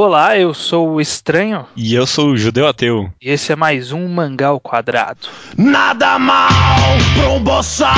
Olá, eu sou o Estranho. E eu sou o Judeu Ateu. E esse é mais um Mangá ao Quadrado. Nada mal pro um boçal,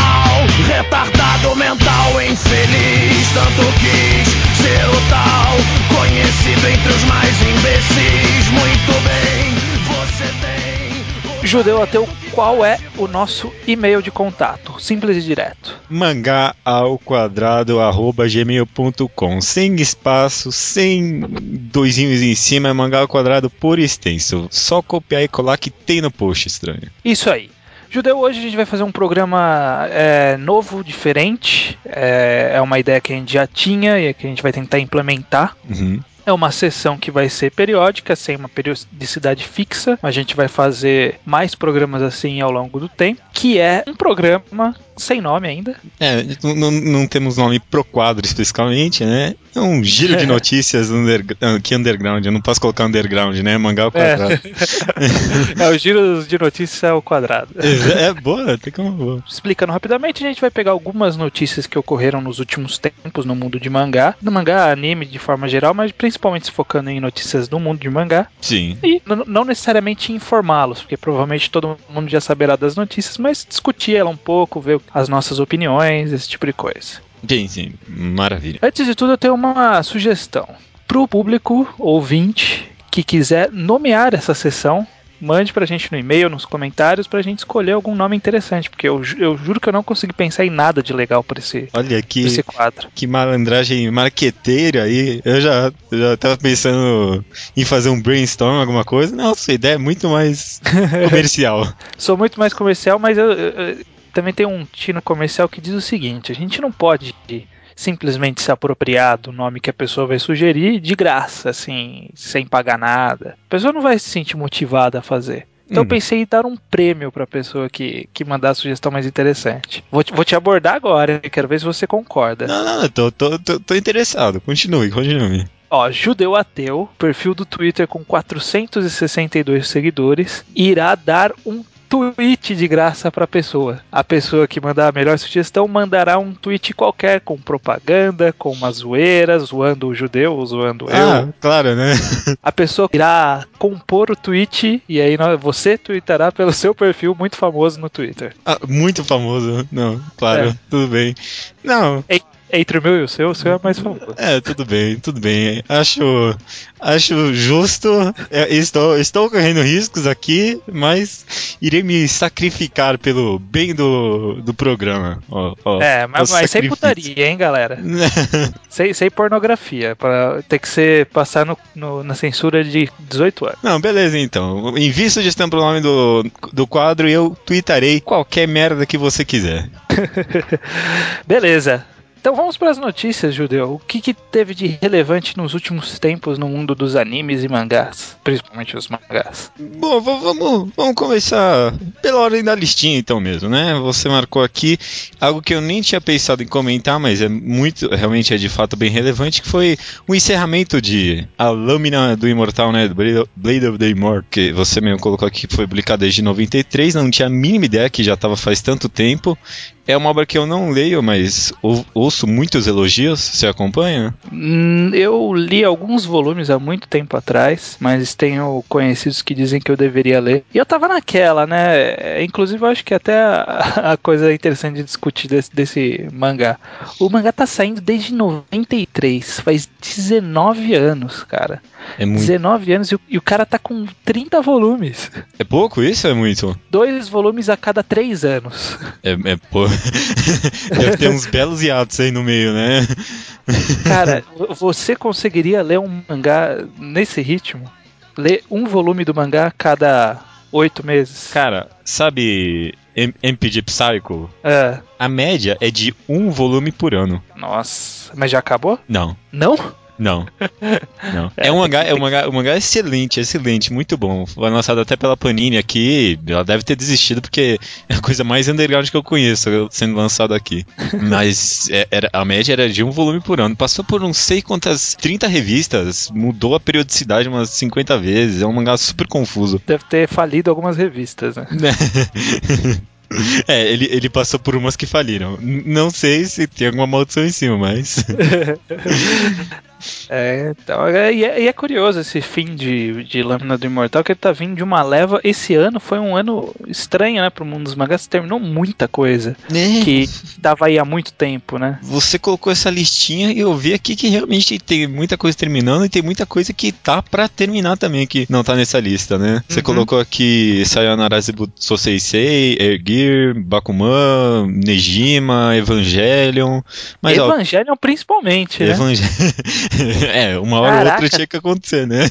retardado mental, infeliz. Tanto quis ser o tal, conhecido entre os mais imbecis. Muito bem, você tem. Judeu Ateu, qual é o nosso e-mail de contato? Simples e direto. Mangá ao quadrado arroba gmail.com. Sem espaço, sem doisinhos em cima, é mangá ao quadrado por extenso. Só copiar e colar que tem no post estranho. Isso aí. Judeu, hoje a gente vai fazer um programa é, novo, diferente. É, é uma ideia que a gente já tinha e que a gente vai tentar implementar. Uhum. É uma sessão que vai ser periódica, sem uma periodicidade fixa. A gente vai fazer mais programas assim ao longo do tempo, que é um programa sem nome ainda. É, não, não- temos nome pro quadro especificamente, né? É um giro de notícias underg- ah, que underground. Eu não posso colocar underground, né? Mangá ao É. quadrado. É o giro de notícias ao quadrado. É, é boa, tem como boa. Explicando rapidamente, a gente vai pegar algumas notícias que ocorreram nos últimos tempos no mundo de mangá, no mangá, anime de forma geral, mas principalmente se focando em notícias do mundo de mangá, Sim. e não necessariamente informá-los, porque provavelmente todo mundo já saberá das notícias, mas discutir ela um pouco, ver as nossas opiniões, esse tipo de coisa. Sim, sim. Maravilha. Antes de tudo, eu tenho uma sugestão. Pro público ouvinte que quiser nomear essa sessão, mande pra gente no e-mail, nos comentários, pra gente escolher algum nome interessante, porque eu, eu juro que eu não consegui pensar em nada de legal pra esse, Olha que, esse quadro. que malandragem marqueteira aí. Eu já, já tava pensando em fazer um brainstorm, alguma coisa. Não, sua ideia é muito mais comercial. Sou muito mais comercial, mas eu- eu também tenho um tino comercial que diz o seguinte: a gente não pode simplesmente se apropriar do nome que a pessoa vai sugerir de graça, assim, sem pagar nada. A pessoa não vai se sentir motivada a fazer. Então Hum. eu pensei em dar um prêmio pra pessoa que, que mandar a sugestão mais interessante. Vou te, vou te abordar agora, quero ver se você concorda. Não, não, tô, tô, tô, tô interessado. Continue, continue. Ó, Judeu Ateu, perfil do Twitter com 462 seguidores, irá dar um tweet de graça pra pessoa. A pessoa que mandar a melhor sugestão mandará um tweet qualquer com propaganda, com uma zoeira, zoando o judeu, zoando Ah, eu. claro, né? A pessoa irá compor o tweet e aí você tweetará pelo seu perfil muito famoso no Twitter. Ah, muito famoso. Não, claro, É. tudo bem. Não, Entre o meu e o seu, o seu é mais famoso. é, tudo bem, tudo bem. Acho, acho justo. É, estou, estou correndo riscos aqui, mas irei me sacrificar pelo bem do, do programa. Ó, ó, É, mas, o mas sem putaria, hein, galera? Sem, sem pornografia, para ter que ser passar no, no- na censura de 18 anos. Não, beleza então. Envie sugestão pro nome do, do quadro e eu tweetarei qualquer merda que você quiser. Beleza. Então vamos para as notícias, Judeu. O que, que teve de relevante nos últimos tempos no mundo dos animes e mangás? Principalmente os mangás. Bom, vamos, vamos começar pela ordem da listinha então mesmo, né? Você marcou aqui algo que eu nem tinha pensado em comentar, mas é muito, realmente é de fato bem relevante, que foi o encerramento de A Lâmina do Imortal, né? Blade of the Immortal, que você mesmo colocou aqui que foi publicada desde 93, não tinha a mínima ideia que já estava faz tanto tempo. É uma obra que eu não leio, mas ou- ouço muitos elogios. Você acompanha? Hum, Eu li alguns volumes há muito tempo atrás, mas tenho conhecidos que dizem que eu deveria ler. E eu tava naquela, né? É, Inclusive, eu acho que até a, a coisa interessante de discutir desse, desse mangá. O mangá tá saindo desde 93, faz 19 anos, cara. É muito. 19 anos e o, e o cara tá com 30 volumes. É pouco isso? ou É muito? Dois volumes a cada três anos. É, é pô. Deve ter uns belos hiatos aí no meio, né? Cara, vo- você conseguiria ler um mangá nesse ritmo? Ler um volume do mangá a cada oito meses? Cara, sabe MPG Psycho? É, A média é de um volume por ano. nossa, mas já acabou? Não, Não? Não. Não. É um mangá, é um mangá, um mangá excelente, excelente, muito bom. Foi lançado até pela Panini aqui. Ela deve ter desistido porque é a coisa mais underground que eu conheço sendo lançado aqui. Mas é- era, a média era de um volume por ano. Passou por não sei quantas 30 revistas, mudou a periodicidade umas 50 vezes. É um mangá super confuso. Deve ter falido algumas revistas, né? É, ele, ele passou por umas que faliram. Não sei se tem alguma maldição em cima, mas. É, então, é, e, é, e é curioso esse fim de, de Lâmina do Imortal, que ele tá vindo de uma leva. Esse ano foi um ano estranho, né, pro mundo dos mangás. Terminou muita coisa É. que tava aí há muito tempo, né? Você colocou essa listinha e eu vi aqui que realmente tem muita coisa terminando e tem muita coisa que tá pra terminar também, que não tá nessa lista, né? Você Uhum. colocou aqui Sayonara Zebutsu Seisei, Gear, Bakuman, Nejima, Evangelion. Mas ó, Evangelion principalmente, né? Evangel... é, uma hora ou outra Caraca. tinha que acontecer, né?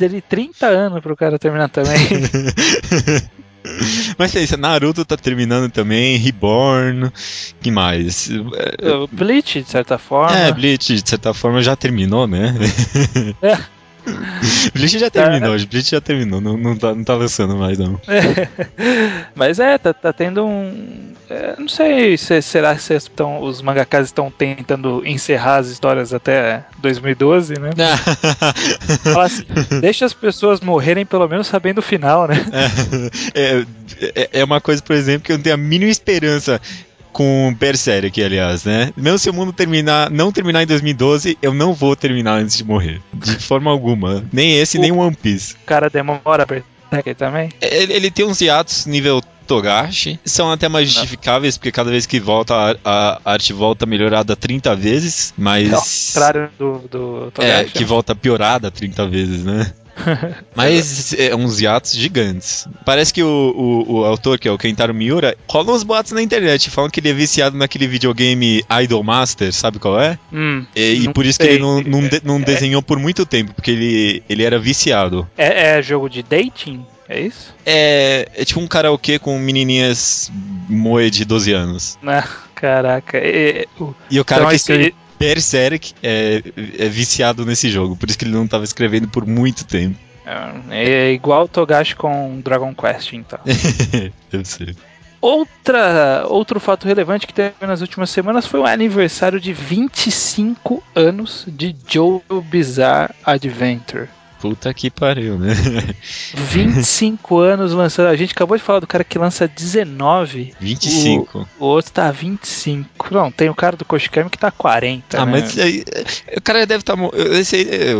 Ele 30 anos pro cara terminar também. Mas é isso, Naruto tá terminando também, Reborn, que mais? O Bleach, de certa forma. É, Bleach, de certa forma, já terminou, né? É. Bleach já terminou, Bleach já terminou, não, não, tá, não tá lançando mais, não. Mas é, tá, tá tendo um. é, não sei se será que estão, os mangakas estão tentando encerrar as histórias até 2012, né? Assim, deixa as pessoas morrerem pelo menos sabendo o final, né? é, é, é uma coisa, por exemplo, que eu não tenho a mínima esperança com Berserk, aliás, né? Mesmo se o mundo terminar, não terminar em 2012, eu não vou terminar antes de morrer. De forma alguma. Nem esse, nem One Piece. O cara demora pra Berserk também. Ele, ele tem uns hiatos nível Togashi, são até mais justificáveis, porque cada vez que volta, a, a arte volta melhorada 30 vezes, mas. contrário do, do É, Togashi. que volta piorada 30 vezes, né? Mas é uns hiatos gigantes. Parece que o, o, o autor, que é o Kentaro Miura, rola uns boatos na internet, falam que ele é viciado naquele videogame Idol Master, sabe qual é? Hum, E, e por isso que sei. ele não, não, de- não É. desenhou por muito tempo, porque ele, ele era viciado. é, é jogo de dating? É isso? É, é tipo um karaokê com menininhas moe de 12 anos. Ah, caraca. É, é, o- E o cara então, que escreve Berserk é, é viciado nesse jogo, por isso que ele não estava escrevendo por muito tempo. é, é igual o Togashi com Dragon Quest, então. Deve ser. Outra, outro fato relevante que teve nas últimas semanas foi o aniversário de 25 anos de Joe Bizarre Adventure. Puta que pariu, né? 25 anos lançando. A gente acabou de falar do cara que lança 19. 25. O outro tá 25. Não, tem o cara do Koshikami que tá 40. Ah, né? mas aí, é, o cara deve estar morto.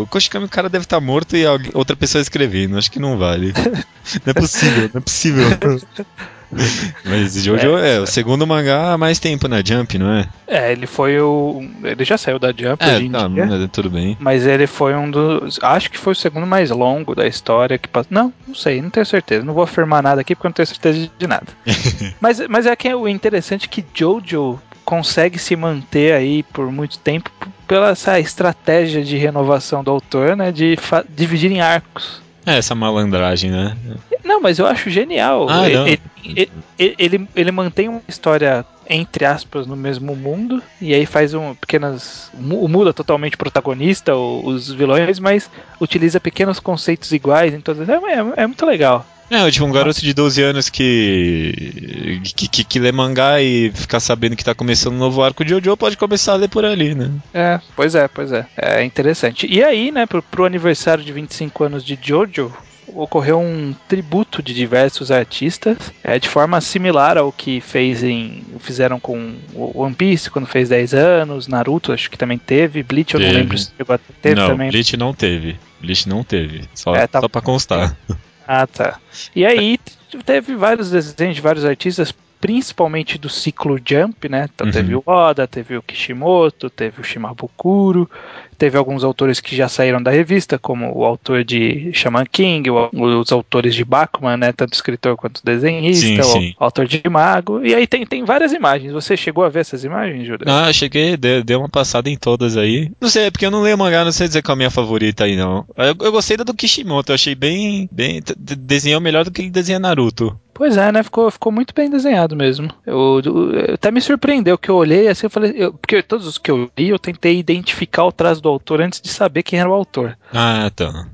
O Koshikami, o cara deve estar morto e outra pessoa escrevendo. Acho que não vale. Não é possível, não é possível. Mas Jojo é, o segundo mangá há mais tempo na Jump, não é? É, ele foi o. Ele já saiu da Jump É, hoje tá, dia. é, tudo bem. Mas ele foi um dos. Acho que foi o segundo mais longo da história que passou. Não, não sei, não tenho certeza. Não vou afirmar nada aqui porque eu não tenho certeza de nada. mas, mas é que o interessante é que Jojo consegue se manter aí por muito tempo pela essa estratégia de renovação do autor, né? De dividir em arcos. É, essa malandragem, né? Não, mas eu acho genial. Ah, ele, ele, ele, ele- ele mantém uma história, entre aspas, no mesmo mundo, e aí faz um pequenas. mu- muda totalmente o protagonista, os vilões, mas utiliza pequenos conceitos iguais em todas. É, é- é muito legal. É, tipo um garoto de 12 anos que, que, que, que lê mangá e ficar sabendo que tá começando um novo arco de Jojo pode começar a ler por ali, né? É, pois é, pois é. É interessante. E aí, né, pro, pro aniversário de 25 anos de Jojo, ocorreu um tributo de diversos artistas, é, de forma similar ao que fez em, fizeram com o One Piece quando fez 10 anos, Naruto acho que também teve, Bleach eu Teve. não lembro se chegou a teve não, também. Bleach não teve. Bleach não teve. Só, É, tá- só pra constar. Ah, tá. E aí teve vários desenhos de vários artistas, principalmente do ciclo Jump, né? Então Uhum. teve o Oda, teve o Kishimoto, teve o Shimabukuro, teve alguns autores que já saíram da revista, como o autor de Shaman King, o- os autores de Bakuman, né? Tanto escritor quanto desenhista, Sim, o sim. autor de Mago. E aí tem, tem várias imagens. Você chegou a ver essas imagens, Júlio? Ah, cheguei, dei, dei uma passada em todas aí. Não sei, é porque eu não leio mangá, não sei dizer qual é a minha favorita aí, não. Eu, eu gostei da do Kishimoto, eu achei bem. bem desenhou melhor do que ele desenha Naruto. Pois é, né? Ficou, ficou muito bem desenhado mesmo. Eu, eu- até me surpreendeu que eu olhei assim, eu falei, eu- porque todos os que eu li, eu tentei identificar o traço do autor antes de saber quem era o autor. Ah, tá.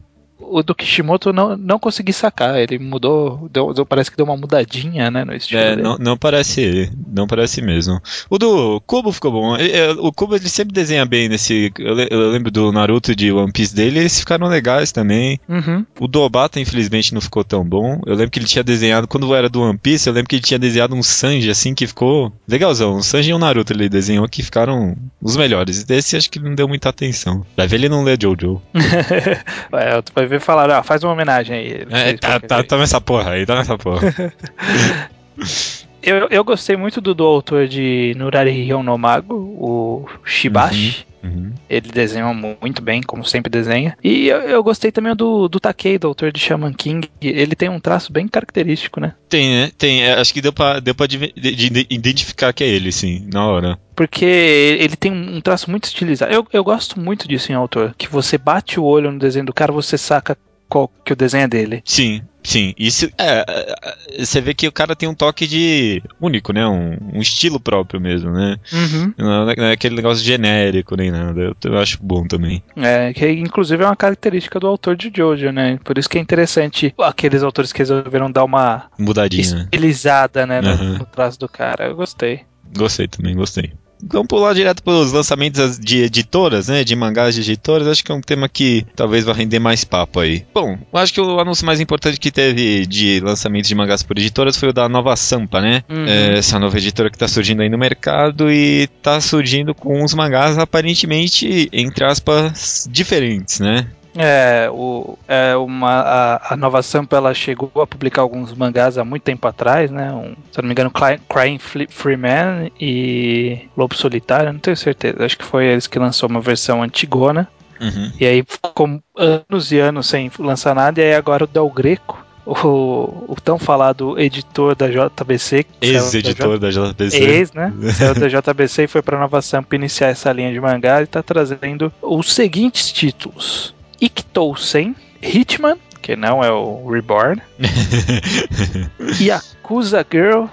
O do Kishimoto não, não consegui sacar. Ele mudou, deu, deu- parece que deu uma mudadinha, né, no estilo. É, dele. não, não parece ele. Não parece mesmo. O do Kubo ficou bom. É, é, O Kubo ele sempre desenha bem nesse. Eu, eu lembro do Naruto de One Piece dele, eles ficaram legais também. Uhum. O do Obata, infelizmente, não ficou tão bom. Eu lembro que ele tinha desenhado, quando era do One Piece, eu lembro que ele tinha desenhado um Sanji assim que ficou legalzão. Um Sanji e um Naruto ele desenhou que ficaram os melhores. Desse acho que ele não deu muita atenção. Vai ver ele não lê Jojo. é, tu vai ver falar, ah, faz uma homenagem aí. É, tá, tá, tá nessa porra aí, tá nessa porra. Eu, eu gostei muito do, do autor de Nurari no Mago, o Shibashi. Uhum. Ele desenha muito bem, como sempre desenha. E eu, eu gostei também do, do Takei, do autor de Shaman King. Ele tem um traço bem característico, né? Tem, né? Tem. é, acho que deu pra, deu pra de- de- identificar que é ele, sim, na hora. Porque ele tem um traço muito estilizado. Eu, eu gosto muito disso em autor. Que você bate o olho no desenho do cara, você saca qual que o desenho é dele. Sim, sim. Isso é, é, é, você vê que o cara tem um toque de único, né? Um, um estilo próprio mesmo, né? Uhum. Não é, não é aquele negócio genérico nem nada. Eu, eu acho bom também. É, que inclusive é uma característica do autor de Jojo, né? Por isso que é interessante aqueles autores que resolveram dar uma Mudadinha. estilizada, né, no, Uhum. no traço do cara. Eu gostei. Gostei também, gostei. Vamos pular direto para os lançamentos de editoras, né? De mangás de editoras. Acho que é um tema que talvez vá render mais papo aí. Bom, acho que o anúncio mais importante que teve de lançamento de mangás por editoras foi o da Nova Sampa, né? Uhum. É, essa nova editora que tá surgindo aí no mercado e tá surgindo com uns mangás aparentemente, entre aspas, diferentes, né? É, o, é uma, a, a Nova Sampa ela chegou a publicar alguns mangás há muito tempo atrás, né? Um, se não me engano, Cry- Crying Free Man e Lobo Solitário, não tenho certeza. Acho que foi eles que lançou uma versão antigona. Uhum. E aí ficou anos e anos sem lançar nada, e aí agora o Del Greco, o, o tão falado editor da JBC. saiu da Ex-editor da JBC. Ex, né? Saiu da JBC e foi pra Nova Sampa iniciar essa linha de mangá e tá trazendo os seguintes títulos: Ikitousen, Hitman, que não é o Reborn, Yakuza Girl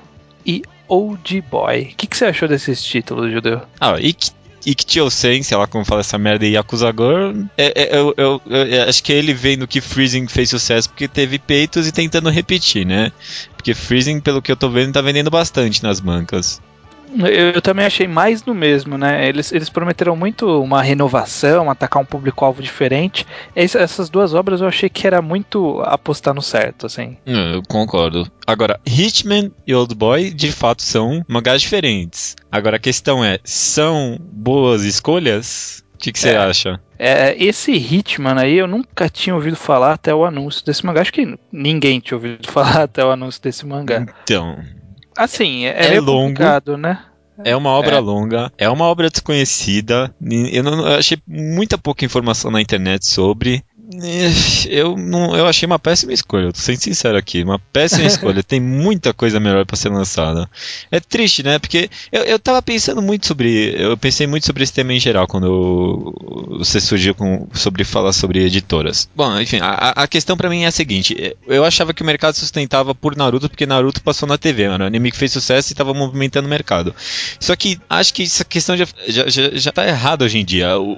e Old Boy. O que, que você achou desses títulos, Judeu? Ah, Ik Iktiosen, sei lá como fala essa merda, e Yakuzagor, é, é, eu, eu- eu acho que ele vendo que Freezing fez sucesso porque teve peitos e tentando repetir, né? Porque Freezing, pelo que eu tô vendo, tá vendendo bastante nas bancas. Eu, eu também achei mais do mesmo, né? Eles, eles prometeram muito uma renovação, atacar um público-alvo diferente. Es- essas duas obras eu achei que era muito apostar no certo, assim. Eu concordo. Agora, Hitman e Old Boy, de fato, são mangás diferentes. Agora, a questão é, são boas escolhas? O que que você É. acha? É, esse Hitman aí eu nunca tinha ouvido falar até o anúncio desse mangá. Acho que ninguém tinha ouvido falar até o anúncio desse mangá. Então, Assim, é, É meio longo. né? É uma obra É. longa, é uma obra desconhecida. Eu, não, eu achei muita pouca informação na internet sobre. Eh, Eu, não, eu achei uma péssima escolha, eu tô sendo sincero aqui, uma péssima escolha. Tem muita coisa melhor pra ser lançada. É triste, né? Porque eu, eu tava pensando muito sobre. Eu pensei muito sobre esse tema em geral quando eu- você surgiu com, sobre falar sobre editoras. Bom, enfim, a, a questão pra mim é a seguinte: eu achava que o mercado sustentava por Naruto porque Naruto passou na TV, era um anime que fez sucesso e tava movimentando o mercado. Só que acho que essa questão já, já, já, já tá errada hoje em dia. O,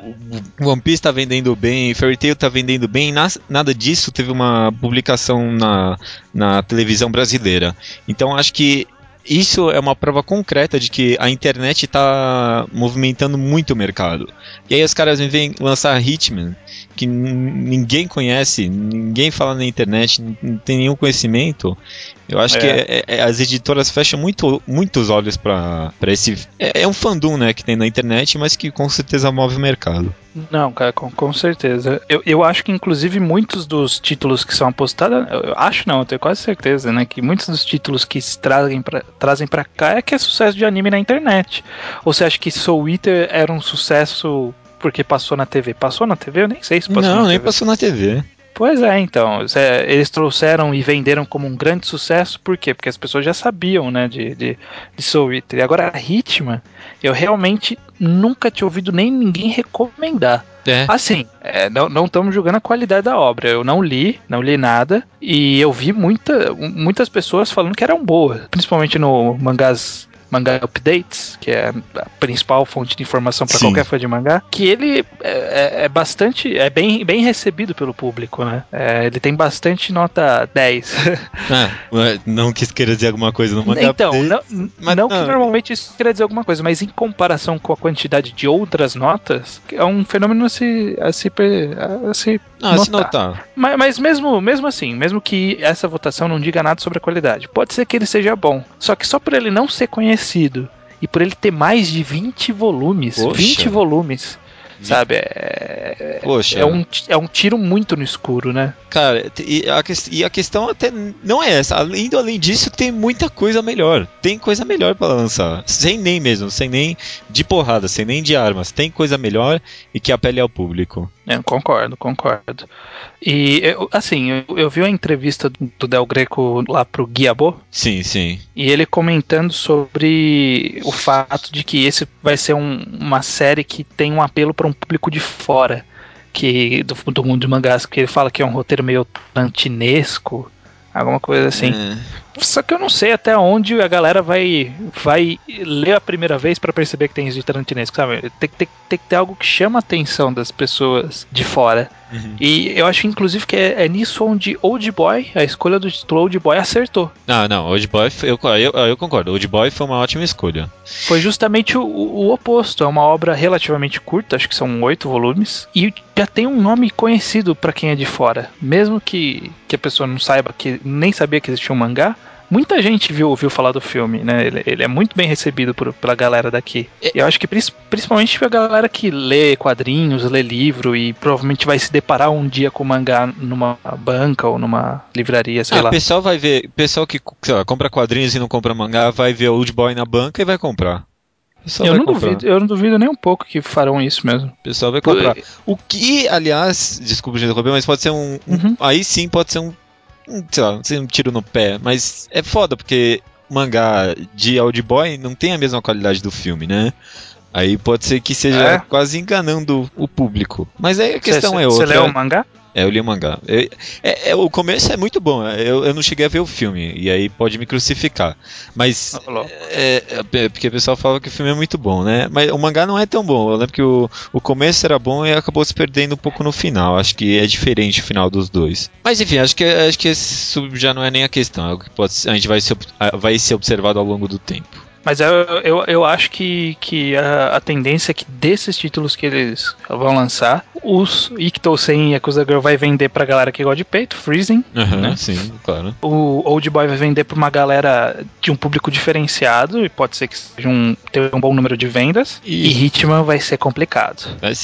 o One Piece tá vendendo bem, Fairy Tail tá vendendo bem, nas- nada disso teve uma publicação na, na televisão brasileira. Então acho que isso é uma prova concreta de que a internet está movimentando muito o mercado. E aí os caras me vêm lançar Hitman, que ninguém conhece, ninguém fala na internet, não tem nenhum conhecimento. Eu acho É. que é- é- as editoras fecham muito, muitos olhos para esse. É, é um fandom né, que tem na internet, mas que com certeza move o mercado. Não, cara, com, com certeza. Eu, eu acho que, inclusive, muitos dos títulos que são apostados. Eu, eu acho não, eu tenho quase certeza, né? Que muitos dos títulos que se trazem pra, trazem pra cá é que é sucesso de anime na internet. Ou você acha que Soul Eater era um sucesso porque passou na TV? Passou na TV? Eu nem sei se passou não, nem TV. passou na TV. Pois é, então. eles trouxeram e venderam como um grande sucesso, por quê? Porque as pessoas já sabiam, né, de, de, de Soul Eater. E agora a Hitman, eu realmente nunca tinha ouvido nem ninguém recomendar. É. Assim, é, não estamos julgando a qualidade da obra. Eu não li, não li nada. E eu vi muita, muitas pessoas falando que eram boas. Principalmente no mangás Manga Updates, que é a principal fonte de informação para qualquer fã de mangá, que ele é, é- é bastante, é bem, bem recebido pelo público, né? É, ele tem bastante nota 10. Ah, não quis querer dizer alguma coisa no mangá. então, update. não, mas não não. que normalmente isso queira dizer alguma coisa, mas em comparação com a quantidade de outras notas, é um fenômeno a se, a se, a se Ah, se notar. notar. Mas, mas mesmo, mesmo assim, mesmo que essa votação não diga nada sobre a qualidade, pode ser que ele seja bom. Só que só por ele não ser conhecido e por ele ter mais de 20 volumes, Poxa. 20 volumes, sabe? É, Poxa. é, um, é um tiro muito no escuro, né? Cara, e a, e a questão até não é essa. Além, além disso, tem muita coisa melhor. Tem coisa melhor pra lançar. Sem nem mesmo, sem nem de porrada, sem nem de armas. Tem coisa melhor e que apele ao público. É, concordo, concordo. E, eu- assim, eu, eu vi uma entrevista do Del Greco lá pro Guiabô, Sim, sim. e ele comentando sobre o fato de que esse vai ser um- uma série que tem um apelo para um público de fora que do, do mundo de mangás, que ele fala que é um roteiro meio tarantinesco, alguma coisa assim. É. Só que eu não sei até onde a galera vai vai ler a primeira vez para perceber que tem isso de tarantinesco, sabe? Tem, que ter- tem que ter algo que chama a atenção das pessoas de fora. Uhum. E eu acho, inclusive, que é, é nisso onde Old Boy, a escolha do título Old Boy, acertou. Ah, não, Old Boy, eu, eu, eu concordo. Old Boy foi uma ótima escolha. Foi justamente o, o oposto. É uma obra relativamente curta, acho que são oito volumes, e já tem um nome conhecido pra quem é de fora. Mesmo que, que a pessoa não saiba, que nem sabia que existia um mangá, muita gente viu, ouviu falar do filme, né? Ele, ele é muito bem recebido por, pela galera daqui. E eu acho que principalmente a galera que lê quadrinhos, lê livro e provavelmente vai se deparar um dia com o mangá numa banca ou numa livraria, sei Ah, lá. o pessoal vai ver, pessoal que lá, compra quadrinhos e não compra mangá, vai ver Old Boy na banca e vai comprar. Eu não, comprar. duvido, eu não duvido nem um pouco que farão isso mesmo. O pessoal vai comprar. O que, aliás, desculpa te interromper, mas pode ser um. um- Uhum. Aí sim pode ser um. Sei lá, não sei, um tiro no pé. Mas é foda, porque mangá de Old Boy não tem a mesma qualidade do filme, né? Aí pode ser que seja É. quase enganando o público. Mas aí a questão Cê- é outra. Você leu o mangá? É, eu li o mangá. É, é- é- o começo é muito bom. Eu, eu não cheguei a ver o filme. E aí pode me crucificar. Mas. Ô, louco. É, é, porque o pessoal fala que o filme é muito bom, né? Mas o mangá não é tão bom. Eu lembro que o, o começo era bom e acabou se perdendo um pouco no final. Acho que é diferente o final dos dois. Mas enfim, acho que, acho que isso já não é nem a questão. É algo que pode, a gente vai ser, vai ser observado ao longo do tempo. Mas eu, eu, eu acho que, que a, a tendência é que desses títulos que eles vão lançar, os Ictosen e Yakuza Girl vai vender pra galera que gosta de peito, Freezing. Aham, Né? Sim, claro. O Old Boy vai vender pra uma galera de um público diferenciado, e pode ser que seja um, tenha um bom número de vendas. E- E, Hitman vai ser complicado.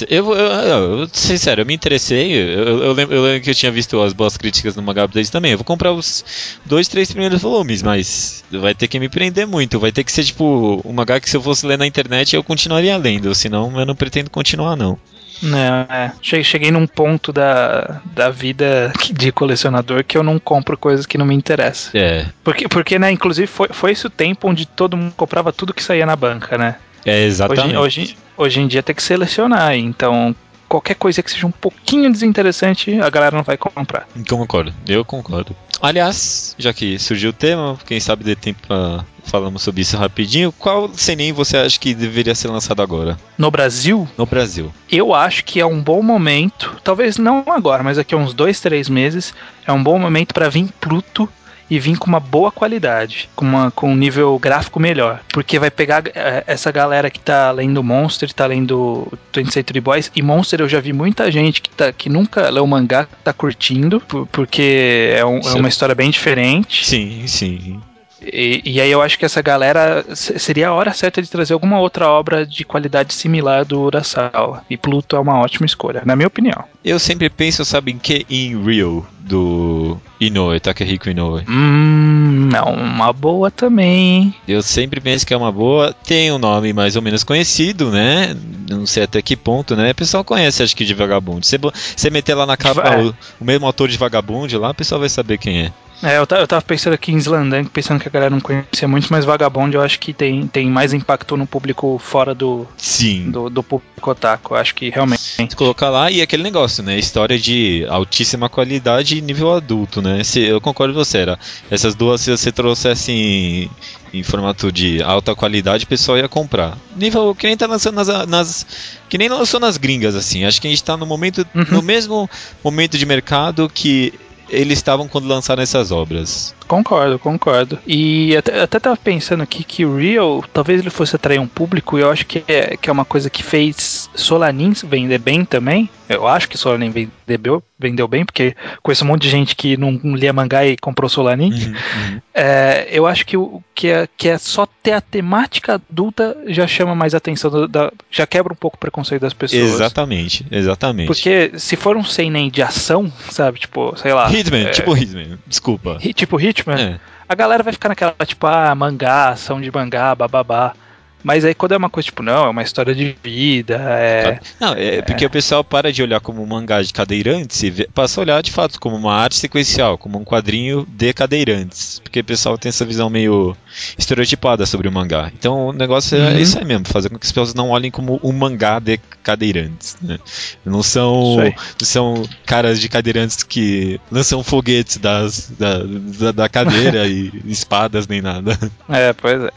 Eu, eu, eu, eu, sincero, eu me interessei. Eu, eu, lembro, eu lembro que eu tinha visto as boas críticas no Mangá Updates também. Eu vou comprar os dois, três primeiros volumes, mas vai ter que me prender muito. Vai ter que ser tipo um mangá que se eu fosse ler na internet eu continuaria lendo, senão eu não pretendo continuar, não. Não, é. Che- Cheguei num ponto da, da vida de colecionador que eu não compro coisas que não me interessam. É, Porque, porque né, inclusive foi, foi esse o tempo onde todo mundo comprava tudo que saía na banca, né? é exatamente. Hoje, hoje, hoje em dia tem que selecionar, então qualquer coisa que seja um pouquinho desinteressante, a galera não vai comprar. Concordo, eu concordo. Aliás, já que surgiu o tema, quem sabe dê tempo pra falamos sobre isso rapidinho. Qual CNI você acha que deveria ser lançado agora No Brasil, no Brasil? eu acho que é um bom momento, talvez não agora, mas daqui a uns dois, três meses, é um bom momento para vir Pluto e vir com uma boa qualidade, com, uma, com um nível gráfico melhor. Porque vai pegar eh, essa galera que tá lendo Monster, tá lendo 20th Century Boys, e Monster eu já vi muita gente que, tá, que nunca leu mangá, tá curtindo, por- porque é, um- é uma história bem diferente. Sim, sim. E, e aí eu acho que essa galera se- seria a hora certa de trazer alguma outra obra de qualidade similar do Urasawa. E Pluto é uma ótima escolha, na minha opinião. Eu sempre penso, sabe, em que? Em Real, do Inoue, Takehiko Inoue. Hum, é uma boa também. hein? Eu sempre penso que é uma boa. Tem um nome mais ou menos conhecido, né? Não sei até que ponto, né? O pessoal conhece, acho que, de Vagabond. Você, você meter lá na capa Vai. o, o mesmo autor de Vagabond lá, o pessoal vai saber quem é. É, eu, eu tava pensando aqui em Slandang, pensando que a galera não conhecia muito, mas Vagabond eu acho que tem, tem mais impacto no público fora do, Sim. do, do público otaku. Eu acho que realmente. Se colocar lá e aquele negócio, né? História de altíssima qualidade de nível adulto, né? Se, eu concordo com você, era. Essas duas, se você trouxesse em, em formato de alta qualidade, o pessoal ia comprar. Nível que nem tá lançando nas, nas. Que nem lançou nas gringas, assim. Acho que a gente tá no momento. Uhum. No mesmo momento de mercado que eles estavam quando lançaram essas obras. Concordo, concordo. E até, até tava pensando aqui que o Real, talvez ele fosse atrair um público, e eu acho que é, que é uma coisa que fez Solanin vender bem também. Eu acho que Solanin vendeu, vendeu bem, porque conheço um monte de gente que não lia mangá e comprou Solanin. Uhum, É, eu acho que, o, que, é, que é só ter a temática adulta já chama mais atenção, do- da, já quebra um pouco o preconceito das pessoas. Exatamente, exatamente. Porque se for um seinen de ação, sabe, tipo, sei lá. Hitman, é, tipo Hitman, desculpa. hi- tipo Hitman, É. a galera vai ficar naquela, tipo, ah, mangá, ação de mangá, bababá. Mas aí quando é uma coisa, tipo, não, é uma história de vida, é. Não, é porque o pessoal para de olhar como um mangá de cadeirantes e passa a olhar de fato como uma arte sequencial, como um quadrinho de cadeirantes. Porque o pessoal tem essa visão meio estereotipada sobre o mangá. Então o negócio é Uhum. isso aí mesmo, fazer com que as pessoas não olhem como um mangá de cadeirantes. né? Não são, não são caras de cadeirantes que lançam foguetes das, da, da, da cadeira e espadas nem nada. É, pois é.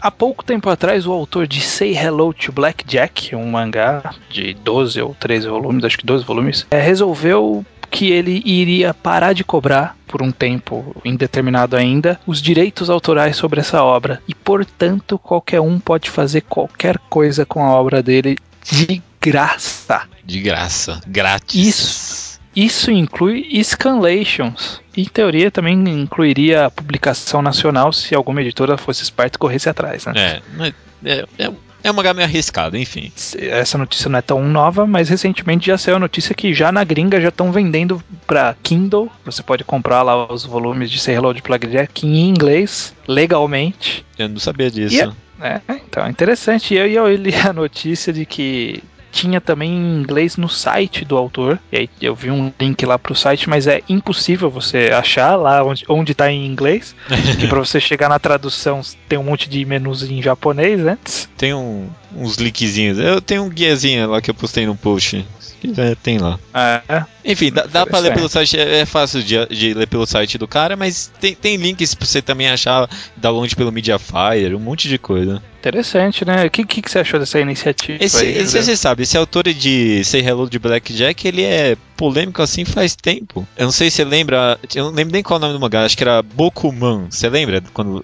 Há pouco tempo atrás, o autor de Say Hello to Blackjack, um mangá de 12 ou 13 volumes, acho que 12 volumes, é, resolveu que ele iria parar de cobrar, por um tempo indeterminado ainda, os direitos autorais sobre essa obra. E, portanto, qualquer um pode fazer qualquer coisa com a obra dele de graça. De graça, grátis. Isso. Isso inclui scanlations. Em teoria, também incluiria a publicação nacional se alguma editora fosse esperta e corresse atrás, né? É, é, é, é um mangá meio arriscado, enfim. Essa notícia não é tão nova, mas recentemente já saiu a notícia que já na gringa já estão vendendo para Kindle. Você pode comprar lá os volumes de Say Hello de Blackjack em inglês, legalmente. Eu não sabia disso. E é, então, é interessante. E eu, eu li a notícia de que tinha também em inglês no site do autor. E aí eu vi um link lá pro site, mas é impossível você achar lá onde, onde tá em inglês. e para você chegar na tradução tem um monte de menus em japonês antes. Tem um- uns linkzinhos. Eu tenho um guiazinho lá que eu postei no post. Se quiser, tem lá. É, Enfim, dá, dá pra ler pelo site, é, é fácil de, de ler pelo site do cara, mas tem, tem links pra você também achar download pelo Mediafire, um monte de coisa. Interessante, né? O que, que, que você achou dessa iniciativa? Esse, aí, esse você sabe, esse autor de Say Hello de Blackjack, ele é polêmico assim faz tempo. Eu não sei se você lembra, eu não lembro nem qual é o nome do mangá, acho que era Bokuman. Você lembra quando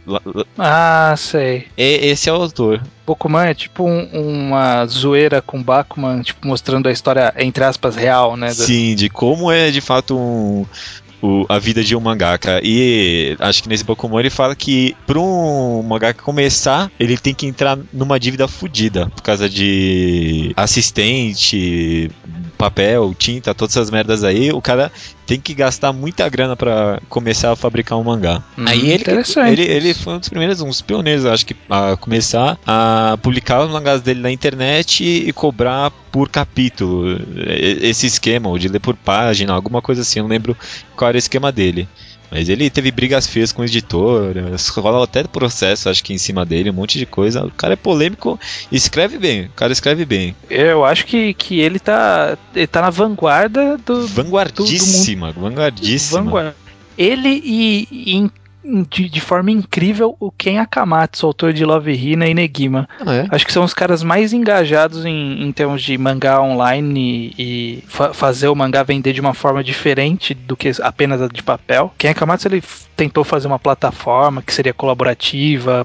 Ah, sei. é, esse é o autor. Bokuman é tipo um- uma zoeira com Bakuman, tipo, mostrando a história, entre aspas, real, né? Sim, de como é de fato um, o- a vida de um mangaka. E acho que nesse Pokémon ele fala que para um mangaka começar, ele tem que entrar numa dívida fodida por causa de assistente, papel, tinta, todas essas merdas aí. O cara tem que gastar muita grana para começar a fabricar um mangá. Hum, aí ele, interessante. ele, ele foi um dos primeiros, um dos pioneiros, acho que, a começar a publicar os mangás dele na internet e cobrar por capítulo. Esse esquema, ou de ler por página, alguma coisa assim, eu não lembro qual era o esquema dele. Mas ele teve brigas feias com editoras, rola até processo, acho que em cima dele, um monte de coisa. O cara é polêmico e escreve bem. O cara escreve bem. Eu acho que, que ele tá, ele tá na vanguarda do. Vanguardíssima, vanguardíssima. vanguarda. Ele e, e de, de forma incrível o Ken Akamatsu, autor de Love Hina e Negima. Ah, é? Acho que são os caras mais engajados em, em termos de mangá online e, e fa- fazer o mangá vender de uma forma diferente do que apenas a de papel. Ken Akamatsu ele tentou fazer uma plataforma que seria colaborativa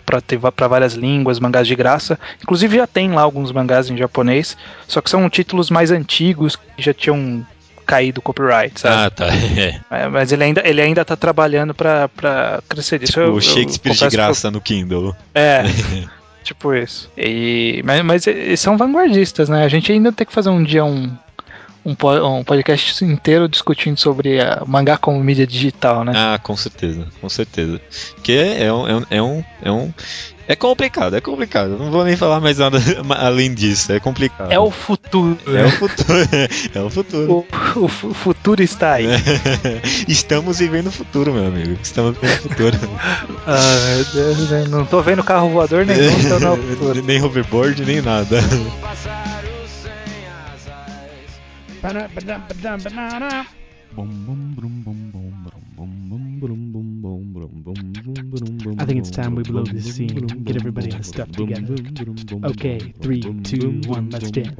para várias línguas, mangás de graça. Inclusive já tem lá alguns mangás em japonês, só que são títulos mais antigos que já tinham caído copyright, sabe? Ah, tá. É. É, mas ele ainda, ele ainda tá trabalhando pra, pra crescer isso. Tipo, eu- eu Shakespeare de confesso que eu- graça no Kindle. É, tipo isso. E, mas, mas eles são vanguardistas, né? A gente ainda tem que fazer um dia um, um, um podcast inteiro discutindo sobre mangá como mídia digital, né? Ah, com certeza, com certeza. Porque é um, é um, é um, é complicado, é complicado. Não vou nem falar mais nada além disso, é complicado. É o futuro. É o futuro, é o futuro. O, o fu- futuro está aí. Estamos vivendo o futuro, meu amigo. Estamos vivendo o futuro. Ah, meu Deus, né? não tô vendo carro voador nenhum, então não é o futuro. nem hoverboard, nem nada. Pássaro sem asas. Bum, bum, brum, bum. It's time we blow this scene. Get everybody on stuff together. Okay, three, two, one, let's jam.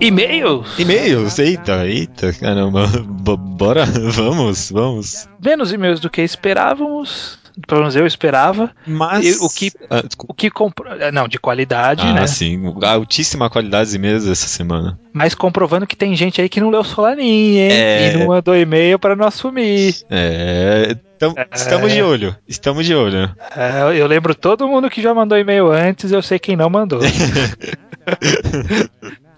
E-mails? E-mails, eita, eita, caramba. B bora, vamos, vamos. Menos e-mails do que esperávamos. Pelo menos eu esperava. Mas. E o que, Ah, o que comprou. Não, de qualidade, Ah, né? sim. Altíssima qualidade de e-mails essa semana. Mas comprovando que tem gente aí que não leu Solanin, hein? É. E não mandou e-mail pra não assumir. É. tam- É. Estamos de olho. Estamos de olho. É, eu lembro todo mundo que já mandou e-mail antes, eu sei quem não mandou.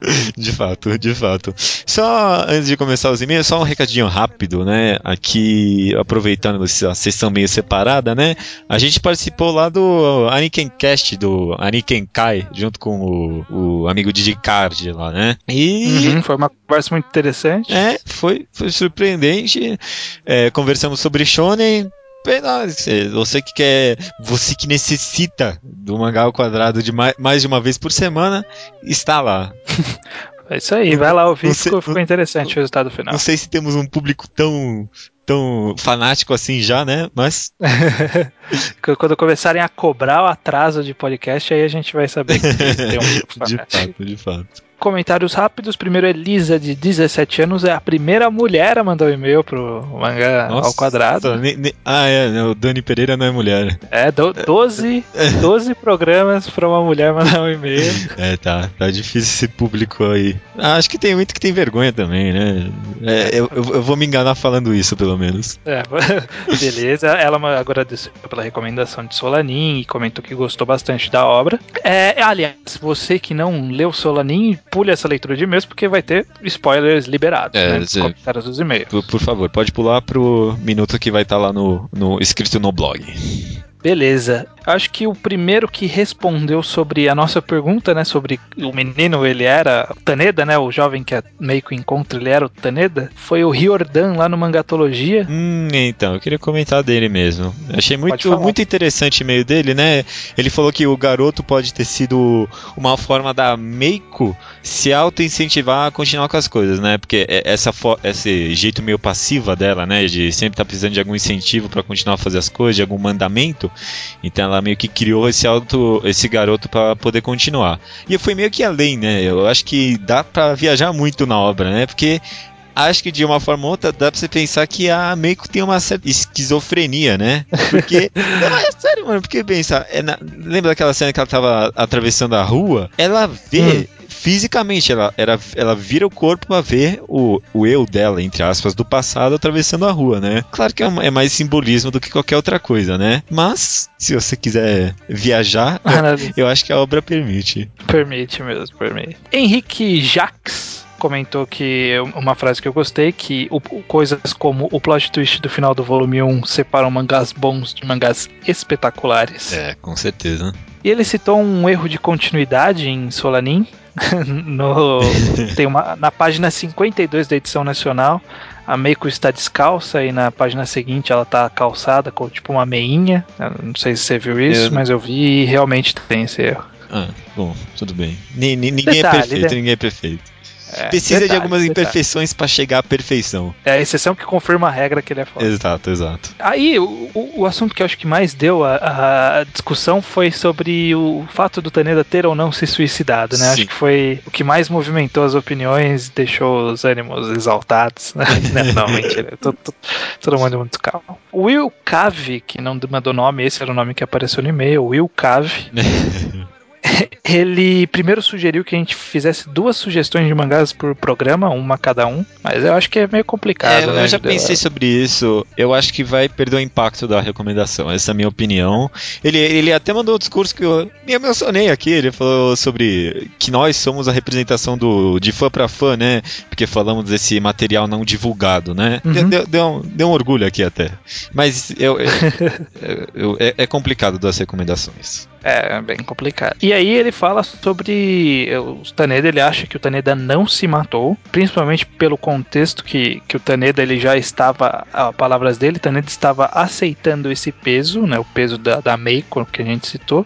De fato, de fato. Só antes de começar os e-mails, só um recadinho rápido, né? Aqui, aproveitando essa sessão meio separada, né? A gente participou lá do Aniken Cast, do Aniken Kai, junto com o, o amigo Didi Card lá, né? E. Uhum, foi uma conversa muito interessante. É, foi, foi surpreendente. É, conversamos sobre Shonen. Pena, Você que quer, você que necessita do mangá ao quadrado de mais, mais de uma vez por semana, está lá. É isso aí, vai lá ouvir, Não sei- ficou, ficou interessante o resultado final. Não sei se temos um público tão, tão fanático assim já, né? Mas Quando começarem a cobrar o atraso de podcast, aí a gente vai saber que tem um de fato, de fato. Comentários rápidos. Primeiro, Elisa, de 17 anos, é a primeira mulher a mandar um e-mail pro mangá ao Nossa, quadrado. ne- ne- ah, é, né, o Dani Pereira não é mulher. É, do, 12, 12 programas pra uma mulher mandar um e-mail. É, tá, tá difícil esse público aí. Ah, acho que tem muito que tem vergonha também, né? É, eu, eu- eu vou me enganar falando isso, pelo menos. É, beleza. Ela agradeceu pela recomendação de Solanin e comentou que gostou bastante da obra. É, aliás, você que não leu Solanin, pule essa leitura de e-mails porque vai ter spoilers liberados É, né, nos comentários dos e-mails. Por, por favor, pode pular pro minuto que vai estar lá no, no escrito no blog. Beleza. Acho que o primeiro que respondeu sobre a nossa pergunta, né, sobre o menino, ele era o Taneda, né, o jovem que é meio que o encontro, ele era o Taneda, foi o Riordan lá no Mangatologia. Hum, então, eu queria comentar dele mesmo. Eu achei muito, muito interessante o meio dele, né? Ele falou que o garoto pode ter sido uma forma da Meiko se auto-incentivar a continuar com as coisas, né? Porque é- essa esse jeito meio passiva dela, né? De sempre estar precisando de algum incentivo pra continuar a fazer as coisas, de algum mandamento. Então ela meio que criou esse auto, esse garoto pra poder continuar. E fui meio que além, né? Eu acho que dá pra viajar muito na obra, né? Porque acho que de uma forma ou outra dá pra você pensar que a Meiko tem uma certa esquizofrenia, né? Porque. não, é sério, mano, porque pensa, é na- lembra daquela cena que ela tava atravessando a rua? Ela vê. Fisicamente, ela, ela, ela vira o corpo pra ver o, o eu dela, entre aspas, do passado atravessando a rua, né? Claro que é, é mais simbolismo do que qualquer outra coisa, né? Mas, se você quiser viajar, eu acho que a obra permite. Permite mesmo, permite. Henrique Jacques comentou que uma frase que eu gostei, que o- coisas como o plot twist do final do volume 1 separam mangás bons de mangás espetaculares. É, com certeza. E ele citou um erro de continuidade em Solanin. no, tem uma, na página 52 da edição nacional, a Meiko está descalça e na página seguinte ela está calçada com tipo uma meinha. Eu Não sei se você viu isso, Eu- mas eu vi e realmente tem esse erro. Ah, bom, tudo bem. Ni- ninguém Detalhe, é perfeito, né? ninguém é perfeito. É, Precisa de algumas detalhe. imperfeições pra chegar à perfeição. É a exceção que confirma a regra que ele é foda. Exato, exato. Aí, o, o- assunto que eu acho que mais deu a, a discussão foi sobre o fato do Taneda ter ou não se suicidado, né? Sim. Acho que foi o que mais movimentou as opiniões, deixou os ânimos exaltados. Né? não, mentira. Todo, todo, todo mundo muito calmo. Will Cave, que não mandou nome, esse era o nome que apareceu no e-mail, Will Cave. Ele primeiro sugeriu que a gente fizesse duas sugestões de mangás por programa, uma cada um, mas eu acho que é meio complicado, É, né? eu já pensei sobre isso. Eu acho que vai perder o impacto da recomendação. Essa é a minha opinião. Ele, ele até mandou um discurso que eu me emocionei aqui. Ele falou sobre que nós somos a representação do, de fã pra fã, né? Porque falamos desse material não divulgado, né? Uhum. Deu, deu, um, deu um orgulho aqui até. Mas eu, eu- eu- é, é complicado das recomendações. É, bem complicado. E aí ele fala sobre o Taneda, ele acha que o Taneda não se matou, principalmente pelo contexto que, que o Taneda ele já estava, a palavras dele, Taneda estava aceitando esse peso, né, o peso da, da Meiko que a gente citou,